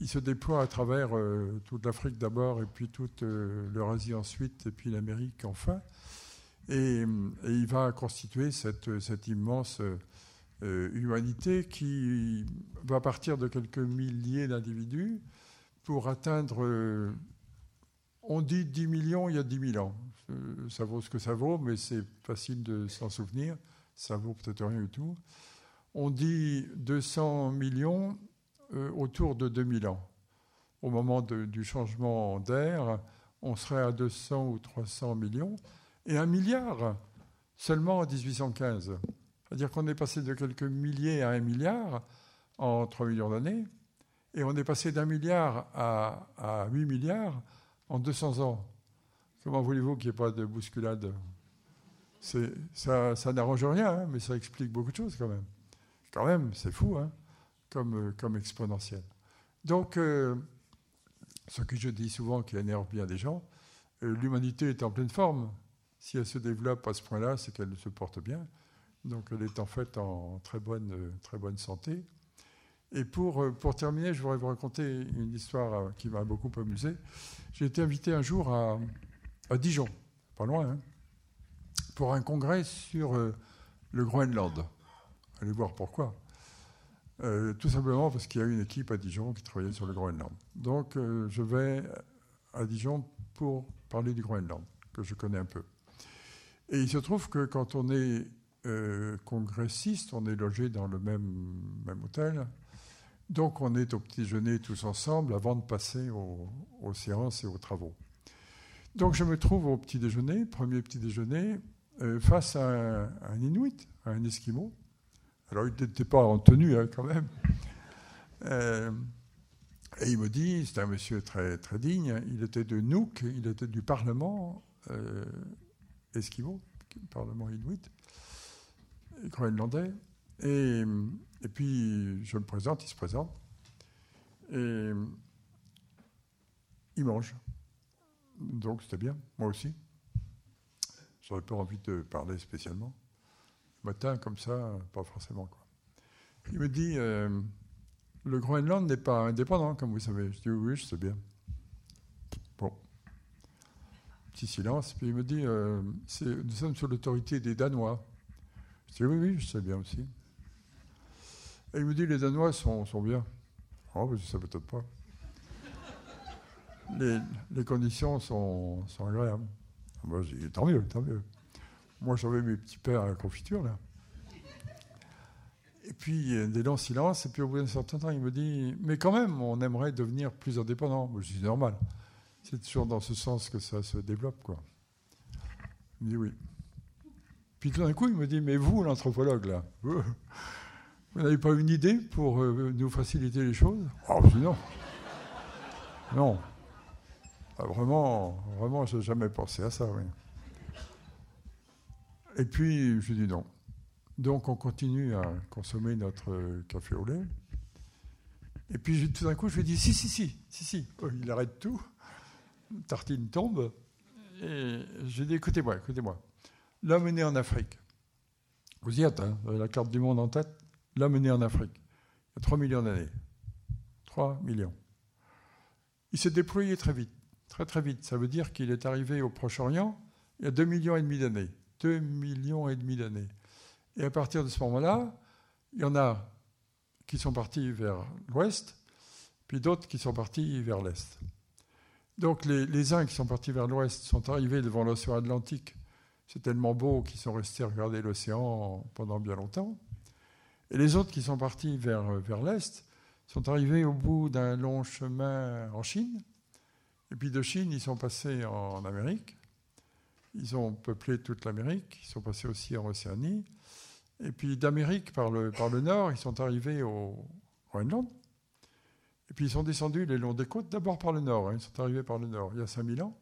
Il se déploie à travers euh, toute l'Afrique d'abord et puis toute euh, l'Eurasie ensuite et puis l'Amérique enfin. Et, il va constituer cette, immense humanité qui va partir de quelques milliers d'individus pour atteindre, on dit 10 millions il y a 10 000 ans. Euh, ça vaut ce que ça vaut, mais c'est facile de s'en souvenir. Ça vaut peut-être rien du tout. On dit 200 millions euh, autour de 2000 ans. Au moment du changement d'air, on serait à 200 ou 300 millions. Et un milliard seulement en 1815. C'est-à-dire qu'on est passé de quelques milliers à un milliard en 3 millions d'années. Et on est passé d'un milliard à, à 8 milliards en 200 ans. Comment voulez-vous qu'il n'y ait pas de bousculade? Ça, ça n'arrange rien, hein, mais ça explique beaucoup de choses quand même. Quand même, c'est fou, hein, comme, euh, comme exponentiel. Donc, euh, ce que je dis souvent qui énerve bien des gens, euh, l'humanité est en pleine forme. Si elle se développe à ce point-là, c'est qu'elle se porte bien. Donc, elle est en fait en très bonne, très bonne santé. Et pour, terminer, je voudrais vous raconter une histoire qui m'a beaucoup amusé. J'ai été invité un jour à, Dijon, pas loin, hein, pour un congrès sur le Groenland. Allez voir pourquoi. Euh, tout simplement parce qu'il y a une équipe à Dijon qui travaillait sur le Groenland. Donc euh, je vais à Dijon pour parler du Groenland, que je connais un peu. Et il se trouve que quand on est congressiste, on est logé dans le même, même hôtel. Donc on est au petit déjeuner tous ensemble avant de passer aux séances et aux travaux. Donc je me trouve au petit déjeuner, premier petit déjeuner, euh, face à un, Inuit, à un Esquimau. Alors il n'était pas en tenue hein, quand même. Euh, et il me dit, c'est un monsieur très, très digne, il était de Nuuk, il était du Parlement euh, Esquimau, Parlement Inuit, groenlandais. Et, et puis je me présente, il se présente. Et il mange. Donc c'était bien, moi aussi. J'aurais pas envie de parler spécialement. Matin, comme ça, pas forcément. Quoi. Il me dit euh, Le Groenland n'est pas indépendant, comme vous savez. Je dis Oui, je sais bien. Bon. Petit silence. Puis il me dit euh, Nous sommes sous l'autorité des Danois. Je dis Oui, oui, je sais bien aussi. Et il me dit Les Danois sont, sont bien. Oh, je ne sais peut-être pas les, conditions sont, agréables. Moi, j'ai tant mieux, tant mieux. Moi, j'avais mes petits pains à la confiture, là. Et puis, des longs silences. Et puis, au bout d'un certain temps, il me dit Mais quand même, on aimerait devenir plus indépendant. je dis Normal. C'est toujours dans ce sens que ça se développe. Quoi. Il me dit Oui. Puis tout d'un coup, il me dit Mais vous, l'anthropologue, là, vous, n'avez pas une idée pour euh, nous faciliter les choses? Oh, dis non. Non. Ah, vraiment, vraiment, je n'ai jamais pensé à ça. Et puis, je dis non. Donc, on continue à consommer notre café au lait. Et puis, tout d'un coup, je lui dis si, si, si, si, si. Oh, il arrête tout. Tartine tombe. Et je dis écoutez-moi, écoutez-moi. L'homme est en Afrique. Vous y êtes, hein, vous avez la carte du monde en tête. L'homme est en Afrique. Il y a 3 millions d'années. 3 millions. Il s'est déployé très vite. Très, très vite. Ça veut dire qu'il est arrivé au Proche-Orient il y a 2 millions et demi d'années. 2 millions et demi d'années. Et à partir de ce moment-là, il y en a qui sont partis vers l'ouest, puis d'autres qui sont partis vers l'est. Donc les, les, uns qui sont partis vers l'ouest sont arrivés devant l'océan Atlantique. C'est tellement beau qu'ils sont restés regarder l'océan pendant bien longtemps. Et les autres qui sont partis vers, vers l'est sont arrivés au bout d'un long chemin en Chine. Et puis de Chine, ils sont passés en Amérique. Ils ont peuplé toute l'Amérique. Ils sont passés aussi en Océanie. Et puis d'Amérique, par le, par le nord, ils sont arrivés au Groenland. Et puis ils sont descendus le long des côtes, d'abord par le nord. Hein. ils sont arrivés par le nord il y a 5000 ans.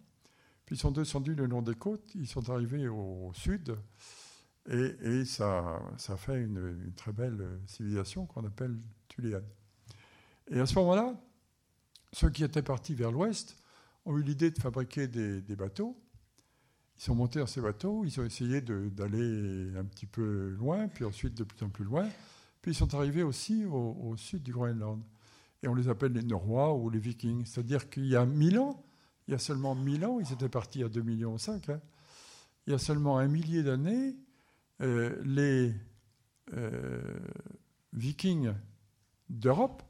Puis ils sont descendus le long des côtes, ils sont arrivés au, sud. Et, ça, ça fait une, très belle civilisation qu'on appelle Tuléane. Et à ce moment-là, ceux qui étaient partis vers l'ouest ont eu l'idée de fabriquer des bateaux. Ils sont montés dans ces bateaux, ils ont essayé d'aller un petit peu loin, puis ensuite de plus en plus loin. Puis ils sont arrivés aussi au, sud du Groenland. Et on les appelle les Norrois ou les Vikings. C'est-à-dire qu'il y a mille ans, il y a seulement mille ans, ils étaient partis à 2,5 millions. Hein, il y a seulement un millier d'années, euh, les euh, Vikings d'Europe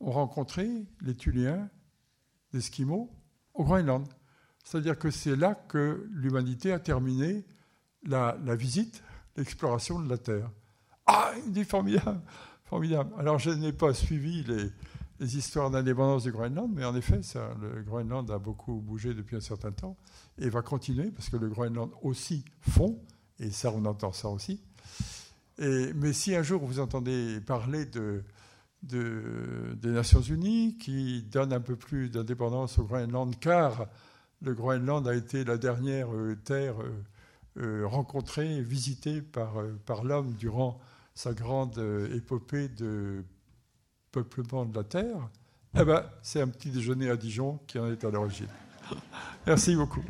ont rencontré les Tuléens, les Esquimaux, au Groenland. C'est-à-dire que c'est là que l'humanité a terminé la, visite, l'exploration de la Terre. Ah, il dit formidable, formidable. Alors je n'ai pas suivi les, histoires d'indépendance du Groenland, mais en effet, le Groenland a beaucoup bougé depuis un certain temps et va continuer parce que le Groenland aussi fond, et ça on entend ça aussi. Mais si un jour vous entendez parler de, des Nations Unies qui donnent un peu plus d'indépendance au Groenland, car le Groenland a été la dernière euh, terre euh, euh, rencontrée, visitée par, par l'homme durant sa grande épopée de peuplement de la Terre. Eh ben, c'est un petit déjeuner à Dijon qui en est à l'origine. Merci beaucoup.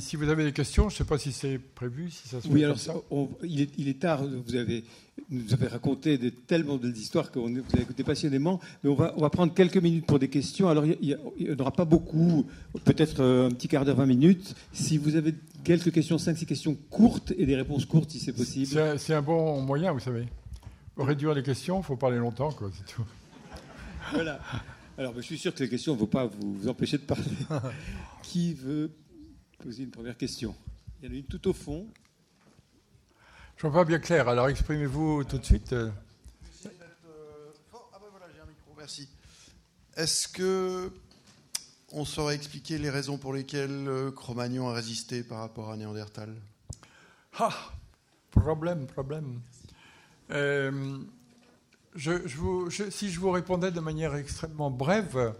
Si, vous avez des questions, je ne sais pas si c'est prévu, si ça se Oui, alors il, est, il, est, tard, vous avez, nous avez raconté de, tellement d'histoires que vous avez écouté passionnément, mais on va, on va prendre quelques minutes pour des questions. Alors il n'y en aura pas beaucoup, peut-être euh, un petit quart d'heure, 20 minutes. Si vous avez quelques questions, 5-6 questions courtes et des réponses courtes si c'est possible. C'est un, bon moyen, vous savez. Pour réduire les questions, il faut parler longtemps, quoi, c'est tout. Voilà. Alors, je suis sûr que les questions ne vont pas vous empêcher de parler. Qui veut poser une première question. Il y en a une tout au fond. Je ne vois pas bien clair, alors exprimez-vous tout de suite. Ah ben voilà, j'ai un micro, merci. Est-ce que on saurait expliquer les raisons pour lesquelles euh, Cro-Magnon a résisté par rapport à Néandertal? Ah, problème, problème. Euh, je, vous, si je vous répondais de manière extrêmement brève,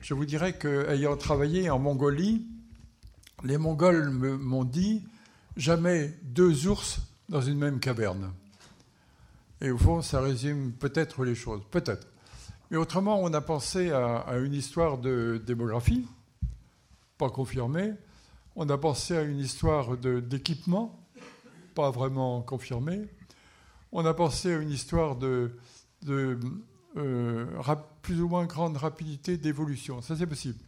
je vous dirais qu'ayant travaillé en Mongolie, les Mongols m'ont dit jamais deux ours dans une même caverne. Et au fond, ça résume peut-être les choses, peut-être. Mais autrement, on a pensé à, une histoire de démographie, pas confirmée. On a pensé à une histoire d'équipement, pas vraiment confirmée. On a pensé à une histoire de, euh, plus ou moins grande rapidité d'évolution. Ça, c'est possible.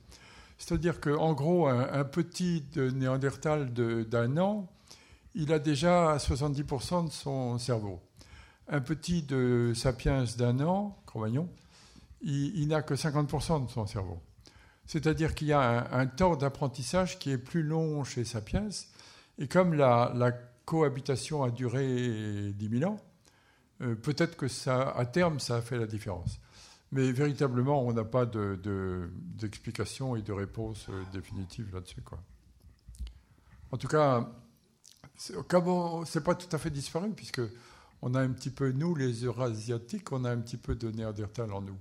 C'est-à-dire qu'en gros, un, petit néandertal d'un an, il a déjà 70% de son cerveau. un petit de Sapiens d'un an, Cro-Magnon, il, n'a que 50% de son cerveau. C'est-à-dire qu'il y a un, temps d'apprentissage qui est plus long chez Sapiens. Et comme la, cohabitation a duré 10 000 ans, euh, peut-être que ça, à terme, ça a fait la différence. Mais véritablement, on n'a pas d'explication de, et de réponse euh, définitive là-dessus. En tout cas, c'est pas tout à fait disparu, puisque on a un petit peu, nous, les Eurasiatiques, on a un petit peu de Néandertal en nous.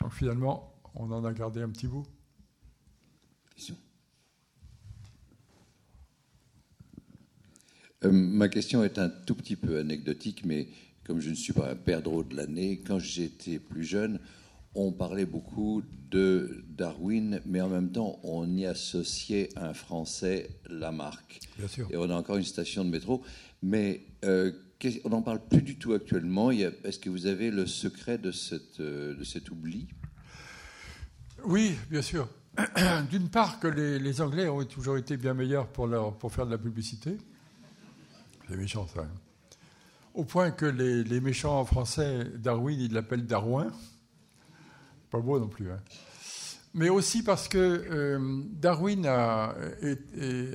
Donc finalement, on en a gardé un petit bout. Euh, ma question est un tout petit peu anecdotique, mais comme je ne suis pas un perdreau de l'année, quand j'étais plus jeune, on parlait beaucoup de Darwin, mais en même temps, on y associait un Français, Lamarck. Bien sûr. Et on a encore une station de métro. Mais euh, on n'en parle plus du tout actuellement. Est-ce que vous avez le secret de, cette, euh, de cet oubli? Oui, bien sûr. D'une part, que les, Anglais ont toujours été bien meilleurs pour, leur, pour faire de la publicité. C'est méchant, ça. Hein. Au point que les, méchants français, Darwin, ils l'appellent Darwin. Pas beau non plus. Hein. Mais aussi parce que euh, Darwin a,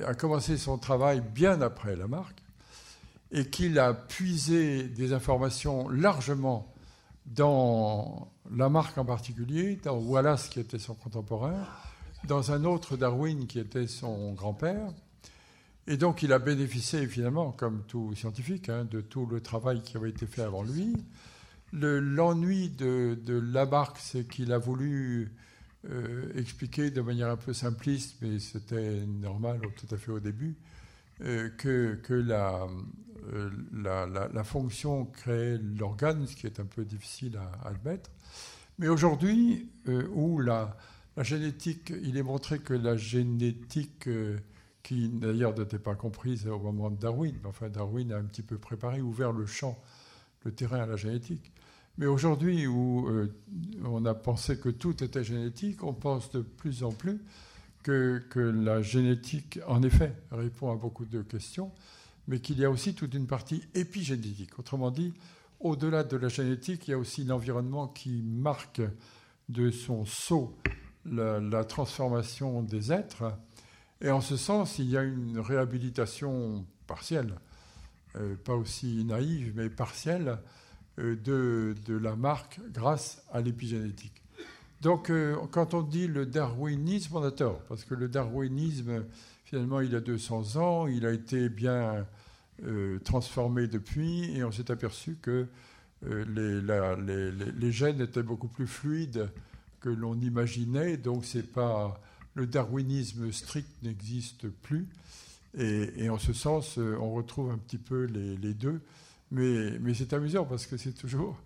a, commencé son travail bien après Lamarck et qu'il a puisé des informations largement dans Lamarck en particulier, dans Wallace qui était son contemporain, dans un autre Darwin qui était son grand-père. Et donc il a bénéficié finalement, comme tout scientifique, hein, de tout le travail qui avait été fait avant lui. L'ennui de, de, Lamarck, c'est qu'il a voulu euh, expliquer de manière un peu simpliste, mais c'était normal tout à fait au début, euh, que, euh, la, fonction crée l'organe, ce qui est un peu difficile à, admettre. Mais aujourd'hui, où la, génétique, il est montré que la génétique, qui d'ailleurs n'était pas comprise au moment de Darwin, enfin Darwin a un petit peu préparé, ouvert le champ, le terrain à la génétique. Mais aujourd'hui, où euh, on a pensé que tout était génétique, on pense de plus en plus que, que, la génétique, en effet, répond à beaucoup de questions, mais qu'il y a aussi toute une partie épigénétique. Autrement dit, au-delà de la génétique, il y a aussi l'environnement qui marque de son saut la, transformation des êtres. Et en ce sens, il y a une réhabilitation partielle, euh, pas aussi naïve, mais partielle, euh, de, de, la marque grâce à l'épigénétique. Donc, euh, quand on dit le darwinisme, on a tort, parce que le darwinisme, finalement, il a 200 ans, il a été bien transformé depuis, et on s'est aperçu que les, les, les, gènes étaient beaucoup plus fluides que l'on imaginait, donc c'est pas le darwinisme strict n'existe plus, et, et, en ce sens, on retrouve un petit peu les deux. Mais, mais c'est amusant parce que c'est toujours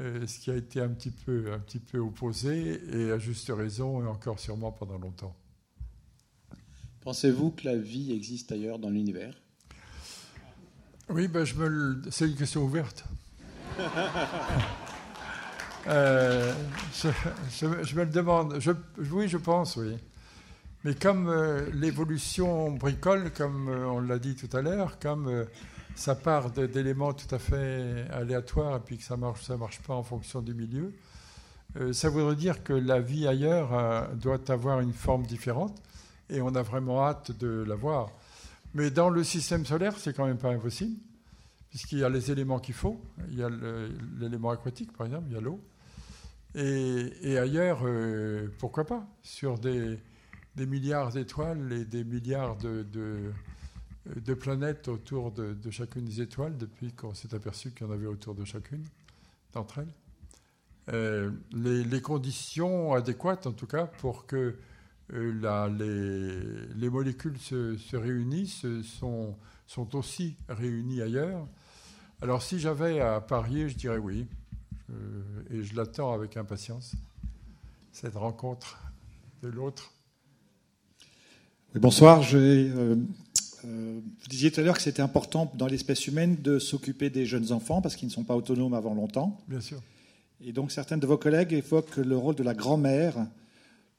euh, ce qui a été un petit, peu, un petit peu opposé, et à juste raison, et encore sûrement pendant longtemps. Pensez-vous que la vie existe ailleurs dans l'univers? Oui, ben je me c'est une question ouverte. Euh, je, me le demande. Je, oui, je pense, oui. Mais comme euh, l'évolution bricole, comme on l'a dit tout à l'heure, comme ça part d'éléments tout à fait aléatoires et puis que ça marche, ça marche pas en fonction du milieu. Euh, ça voudrait dire que la vie ailleurs euh, doit avoir une forme différente et on a vraiment hâte de la voir. Mais dans le système solaire, c'est quand même pas impossible, puisqu'il y a les éléments qu'il faut. Il y a l'élément aquatique, par exemple, il y a l'eau. Et, ailleurs, euh, pourquoi pas? Sur des, milliards d'étoiles et des milliards de de planètes autour de, chacune des étoiles depuis qu'on s'est aperçu qu'il y en avait autour de chacune d'entre elles. Euh, les, conditions adéquates, en tout cas, pour que euh, les, molécules se, réunissent sont, sont, aussi réunies ailleurs. Alors si j'avais à parier, je dirais oui. et je l'attends avec impatience, cette rencontre de l'autre. Bonsoir, je euh, euh, vous disiez tout à l'heure que c'était important dans l'espèce humaine de s'occuper des jeunes enfants parce qu'ils ne sont pas autonomes avant longtemps. Bien sûr. Et donc certains de vos collègues évoquent le rôle de la grand-mère,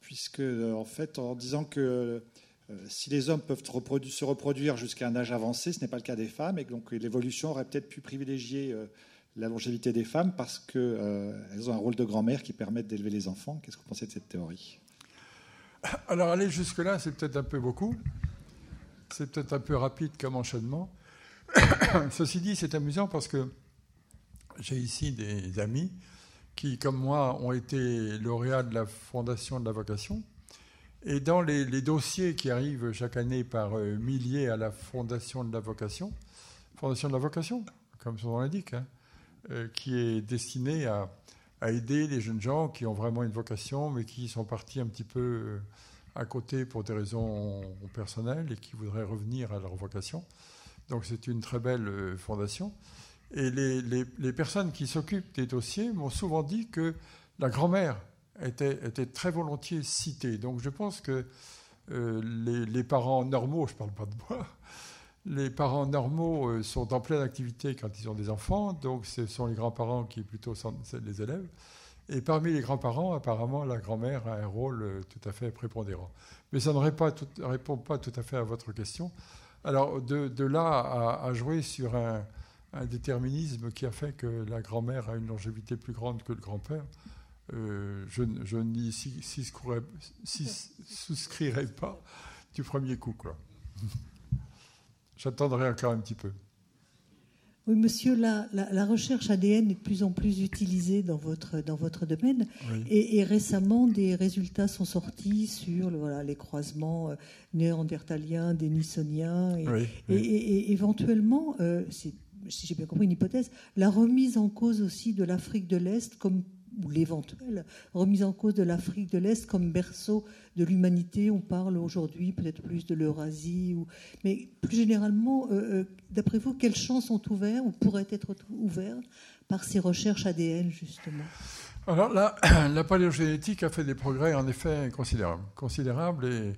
puisque en fait, en disant que si les hommes peuvent se reproduire jusqu'à un âge avancé, ce n'est pas le cas des femmes, et donc l'évolution aurait peut-être pu privilégier la longévité des femmes parce qu'elles ont un rôle de grand-mère qui permet d'élever les enfants. Qu'est-ce que vous pensez de cette théorie? Alors aller jusque-là, c'est peut-être un peu beaucoup. C'est peut-être un peu rapide comme enchaînement. Ceci dit, c'est amusant parce que j'ai ici des amis qui, comme moi, ont été lauréats de la Fondation de la vocation. Et dans les, dossiers qui arrivent chaque année par euh, milliers à la Fondation de la vocation, Fondation de la vocation, comme son nom l'indique, hein, euh, qui est destinée à, aider les jeunes gens qui ont vraiment une vocation, mais qui sont partis un petit peu euh, à côté pour des raisons personnelles et qui voudraient revenir à leur vocation. Donc c'est une très belle fondation. Et les, personnes qui s'occupent des dossiers m'ont souvent dit que la grand-mère était, était, très volontiers citée. Donc je pense que euh, les, parents normaux, je ne parle pas de moi, les parents normaux euh, sont en pleine activité quand ils ont des enfants, donc ce sont les grands-parents qui plutôt sont les élèves. Et parmi les grands-parents, apparemment, la grand-mère a un rôle euh, tout à fait prépondérant. Mais ça ne répond pas tout à fait à votre question. Alors, de, là à, jouer sur un, déterminisme qui a fait que la grand-mère a une longévité plus grande que le grand-père, euh, je, je n'y souscrirai pas du premier coup. J'attendrai encore un petit peu. Oui, monsieur, la, la, recherche ADN est de plus en plus utilisée dans votre, dans votre domaine. Et, récemment, des résultats sont sortis sur voilà, les croisements euh, néandertaliens, dénisoniens. Et, et, éventuellement, euh, si j'ai bien compris une hypothèse, la remise en cause aussi de l'Afrique de l'Est comme ou l'éventuelle remise en cause de l'Afrique de l'Est comme berceau de l'humanité. On parle aujourd'hui peut-être plus de l'Eurasie, ou... mais plus généralement, euh, euh, d'après vous, quels champs sont ouverts ou pourraient être ouverts par ces recherches ADN, justement? Alors là, la paléogénétique a fait des progrès en effet considérables, considérables et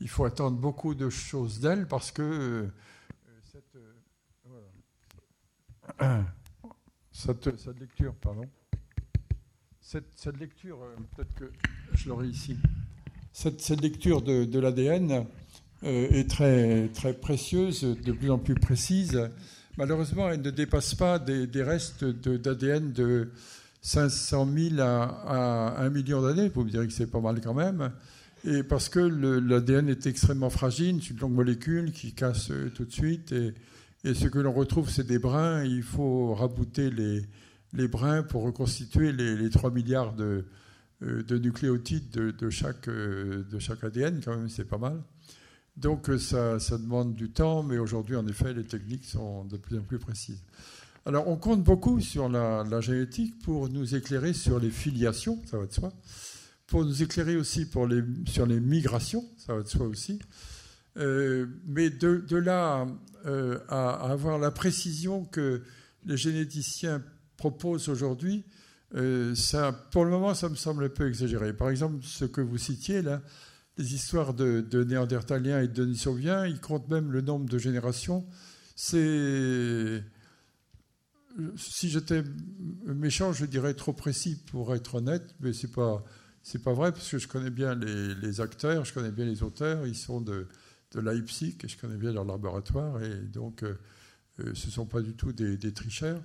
il faut attendre beaucoup de choses d'elle parce que euh, cette, cette lecture, pardon. Cette, lecture, euh, peut-être que je l'aurai ici, cette, lecture de, l'ADN euh, est très, très précieuse, de plus en plus précise. Malheureusement, elle ne dépasse pas des, restes d'ADN de, 500 000 à, 1 million d'années. Vous me direz que c'est pas mal quand même. Et parce que l'ADN est extrêmement fragile, c'est une longue molécule qui casse euh, tout de suite. Et ce que l'on retrouve, c'est des brins. Il faut rabouter les, les brins pour reconstituer les, 3 milliards de, euh, de nucléotides de, chaque, euh, de chaque ADN, quand même, c'est pas mal. Donc euh, ça, ça, demande du temps, mais aujourd'hui, en effet, les techniques sont de plus en plus précises. Alors on compte beaucoup sur la, génétique pour nous éclairer sur les filiations, ça va de soi, pour nous éclairer aussi les, sur les migrations, ça va de soi aussi. mais de, de là à, avoir la précision que les généticiens propose aujourd'hui, euh, pour le moment, ça me semble un peu exagéré. Par exemple, ce que vous citiez là, les histoires de, Néandertaliens et de Denisoviens, ils comptent même le nombre de générations. C'est. Si j'étais méchant, je dirais trop précis pour être honnête, mais c'est pas. Pas vrai parce que je connais bien les, acteurs, je connais bien les auteurs, ils sont de, Leipzig et je connais bien leur laboratoire et donc euh, ce ne sont pas du tout des, tricheurs,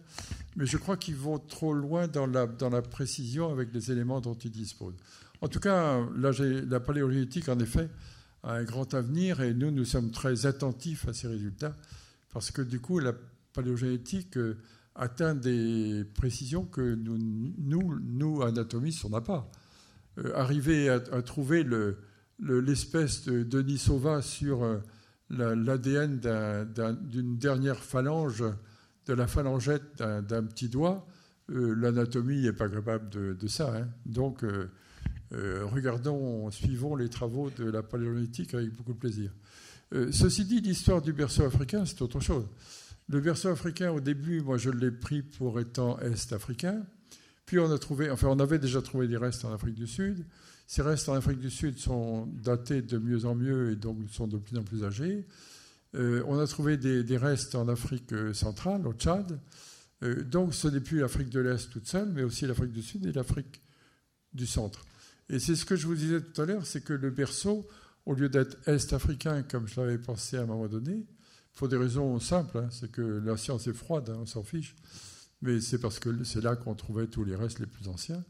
mais je crois qu'ils vont trop loin dans la, dans la précision avec les éléments dont ils disposent. En tout cas, la, la paléogénétique, en effet, a un grand avenir et nous, nous sommes très attentifs à ces résultats parce que du coup, la paléogénétique euh, atteint des précisions que nous, nous, nous anatomistes, on n'a pas. Euh, arriver à, trouver l'espèce le, de Denis Sauva sur l'ADN d'une dernière phalange, de la phalangette d'un petit doigt, euh, l'anatomie n'est pas capable de, ça. Hein. Donc, euh, euh, regardons, suivons les travaux de la paléolithique avec beaucoup de plaisir. ceci dit, l'histoire du berceau africain, c'est autre chose. Le berceau africain, au début, moi, je l'ai pris pour étant est-africain. Puis on a trouvé, enfin, on avait déjà trouvé des restes en Afrique du Sud. Ces restes en Afrique du Sud sont datés de mieux en mieux et donc sont de plus en plus âgés. Euh, on a trouvé des, restes en Afrique euh, centrale, au Tchad. Euh, donc ce n'est plus l'Afrique de l'Est toute seule, mais aussi l'Afrique du Sud et l'Afrique du centre. Et c'est ce que je vous disais tout à l'heure, c'est que le berceau, au lieu d'être est-africain comme je l'avais pensé à un moment donné, pour des raisons simples, hein, c'est que la science est froide, hein, on s'en fiche, mais c'est parce que c'est là qu'on trouvait tous les restes les plus anciens.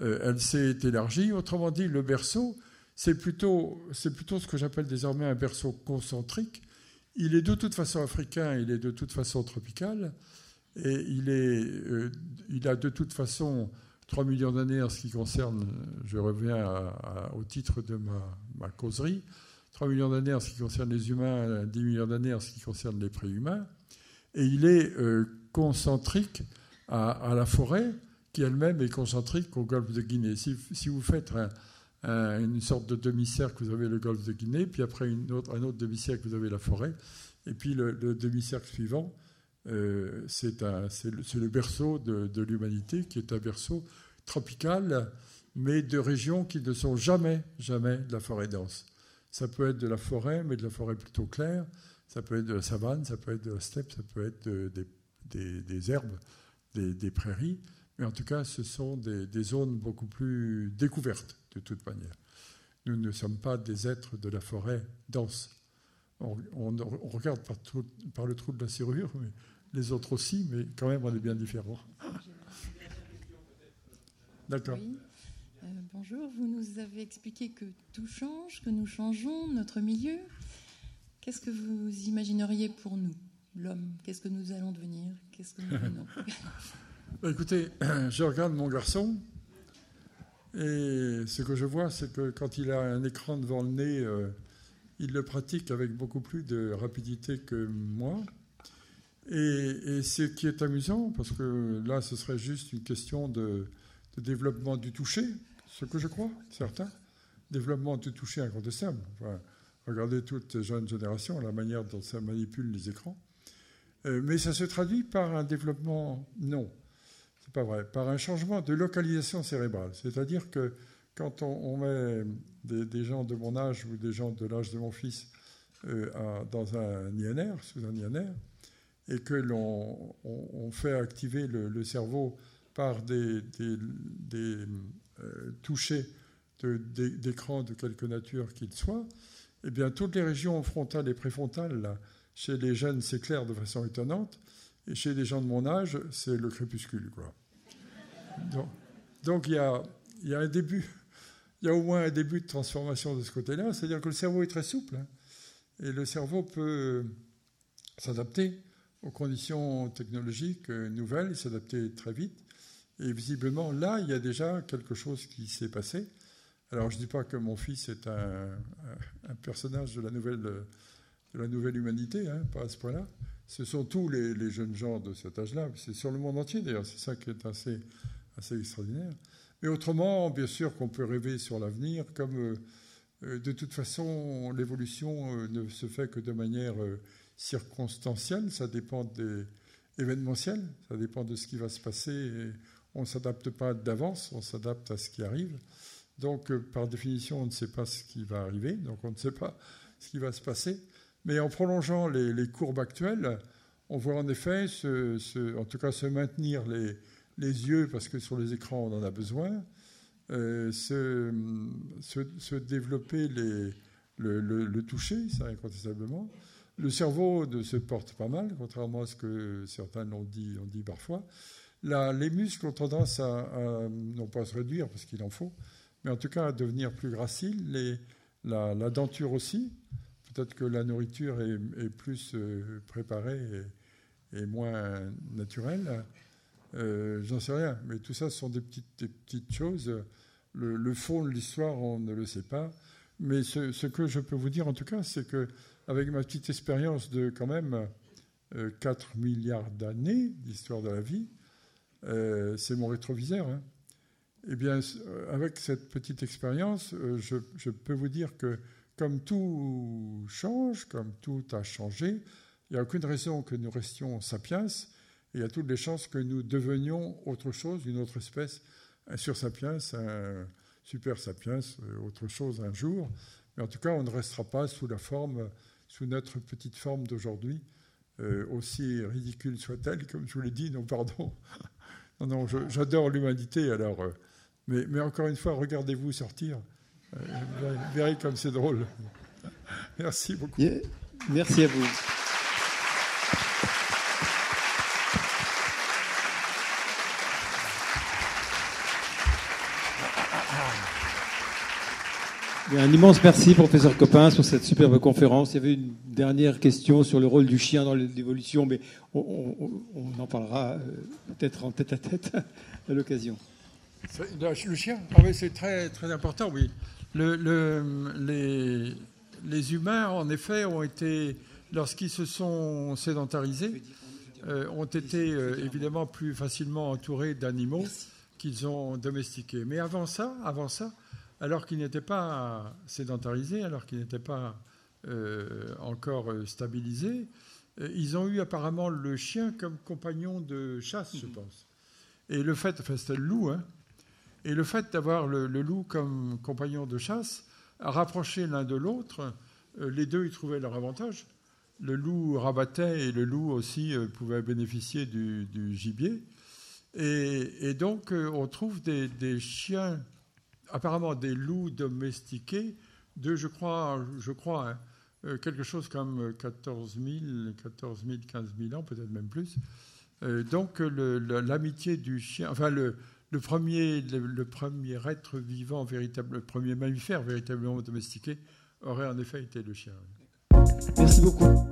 Euh, elle s'est élargie. Autrement dit, le berceau, c'est plutôt, c'est plutôt ce que j'appelle désormais un berceau concentrique. Il est de toute façon africain, il est de toute façon tropical, et il, est, euh, il a de toute façon 3 millions d'années en ce qui concerne, je reviens au titre de ma, causerie, 3 millions d'années en ce qui concerne les humains, 10 millions d'années en ce qui concerne les préhumains, et il est euh, concentrique à, la forêt, qui elle-même est concentrique au golfe de Guinée. Si, vous faites une sorte de demi-cercle, vous avez le golfe de Guinée, puis après une autre, un autre demi-cercle, vous avez la forêt, et puis le, demi-cercle suivant, euh, c'est le, berceau de, l'humanité, qui est un berceau tropical, mais de régions qui ne sont jamais, jamais de la forêt dense. Ça peut être de la forêt, mais de la forêt plutôt claire, ça peut être de la savane, ça peut être de la steppe, ça peut être des, herbes, des, prairies, mais en tout cas, ce sont des, zones beaucoup plus découvertes de toute manière. Nous ne sommes pas des êtres de la forêt dense. On, regarde par, par, le trou de la serrure, mais les autres aussi, mais quand même, on est bien différents. D'accord. Euh, bonjour, vous nous avez expliqué que tout change, que nous changeons, notre milieu. Qu'est-ce que vous imagineriez pour nous l'homme? Qu'est-ce que nous allons devenir? Qu'est-ce que nous bah, Écoutez, je regarde mon garçon et ce que je vois, c'est que quand il a un écran devant le nez, euh, il le pratique avec beaucoup plus de rapidité que moi. Et, ce qui est amusant, parce que là, ce serait juste une question de, développement du toucher, ce que je crois, certains. Développement du toucher incontestable. regardez toute jeune génération, la manière dont ça manipule les écrans. Euh, mais ça se traduit par un développement, non, c'est pas vrai, par un changement de localisation cérébrale. C'est-à-dire que quand on, met des, gens de mon âge ou des gens de l'âge de mon fils euh, dans un INR, sous un INR, et que l'on on, fait activer le, cerveau par des, des, euh, touchés d'écran de, quelque nature qu'il soit, eh bien toutes les régions frontales et préfrontales chez les jeunes, clair de façon étonnante. Et chez les gens de mon âge, c'est le crépuscule. Quoi. Donc, il, y a, un début, il y a au moins un début de transformation de ce côté-là. C'est-à-dire que le cerveau est très souple. Hein. et le cerveau peut s'adapter aux conditions technologiques nouvelles, s'adapter très vite. Et visiblement, là, il y a déjà quelque chose qui s'est passé. Alors, je ne dis pas que mon fils est un, un personnage de la nouvelle de la nouvelle humanité, hein, pas à ce point-là. Ce sont tous les, jeunes gens de cet âge-là. C'est sur le monde entier, d'ailleurs. C'est ça qui est assez, extraordinaire. Mais autrement, bien sûr qu'on peut rêver sur l'avenir, comme euh, euh, de toute façon, l'évolution euh, ne se fait que de manière circonstancielle. Ça dépend des événementiels, ça dépend de ce qui va se passer. on ne s'adapte pas d'avance, on s'adapte à ce qui arrive. Donc, par définition, on ne sait pas ce qui va arriver, donc on ne sait pas ce qui va se passer. Mais en prolongeant les, courbes actuelles, on voit en effet, en tout cas, se maintenir les, yeux, parce que sur les écrans, on en a besoin, euh, se, développer le, toucher, ça incontestablement. Le cerveau se porte pas mal, contrairement à ce que certains l'ont dit, ont dit parfois. les muscles ont tendance à, non pas à se réduire, parce qu'il en faut, mais en tout cas à devenir plus graciles. la, denture aussi. Peut-être que la nourriture est, plus euh, préparée et, moins naturelle. Euh, j'en sais rien, mais tout ça ce sont des petites, choses. Le, fond de l'histoire, on ne le sait pas. Mais ce, que je peux vous dire en tout cas, c'est que avec ma petite expérience de quand même 4 euh, milliards d'années d'histoire de la vie, c'est mon rétroviseur. Hein. Eh bien, avec cette petite expérience, je, peux vous dire que comme tout change, comme tout a changé, il n'y a aucune raison que nous restions sapiens, il y a toutes les chances que nous devenions autre chose, une autre espèce, un sur-sapiens, un super-sapiens, autre chose un jour. Mais en tout cas, on ne restera pas sous la forme, sous notre petite forme d'aujourd'hui, euh, aussi ridicule soit-elle, comme je vous l'ai dit, non, pardon. non, non, j'adore l'humanité, alors. Euh, mais, encore une fois, regardez-vous sortir Vous verrez comme c'est drôle. Merci beaucoup. Merci à vous. Un immense merci, professeur Copin, sur cette superbe conférence. Il y avait une dernière question sur le rôle du chien dans l'évolution, mais on, en parlera euh, peut-être en tête à tête à l'occasion. Le chien ah oui, C'est très, très important, oui. Le, les, les, humains, en effet, ont été, lorsqu'ils se sont sédentarisés, euh, ont été euh, évidemment plus facilement entourés d'animaux qu'ils ont domestiqués. Mais avant ça, avant ça, alors qu'ils n'étaient pas sédentarisés, alors qu'ils n'étaient pas euh, encore stabilisés, ils ont eu apparemment le chien comme compagnon de chasse, je pense. Et le fait, enfin c'était le loup, hein, et le fait d'avoir le, loup comme compagnon de chasse a rapproché l'un de l'autre. les deux y trouvaient leur avantage. Le loup rabattait et le loup aussi pouvait bénéficier du, gibier. Et, donc on trouve des chiens apparemment des loups domestiqués de, je crois, je crois hein, euh, quelque chose comme 14 000, 14 000, 15 000 ans, peut-être même plus. Euh, donc l'amitié du chien, enfin le, premier, le, premier être vivant, véritable, le premier mammifère véritablement domestiqué, aurait en effet été le chien. Merci beaucoup.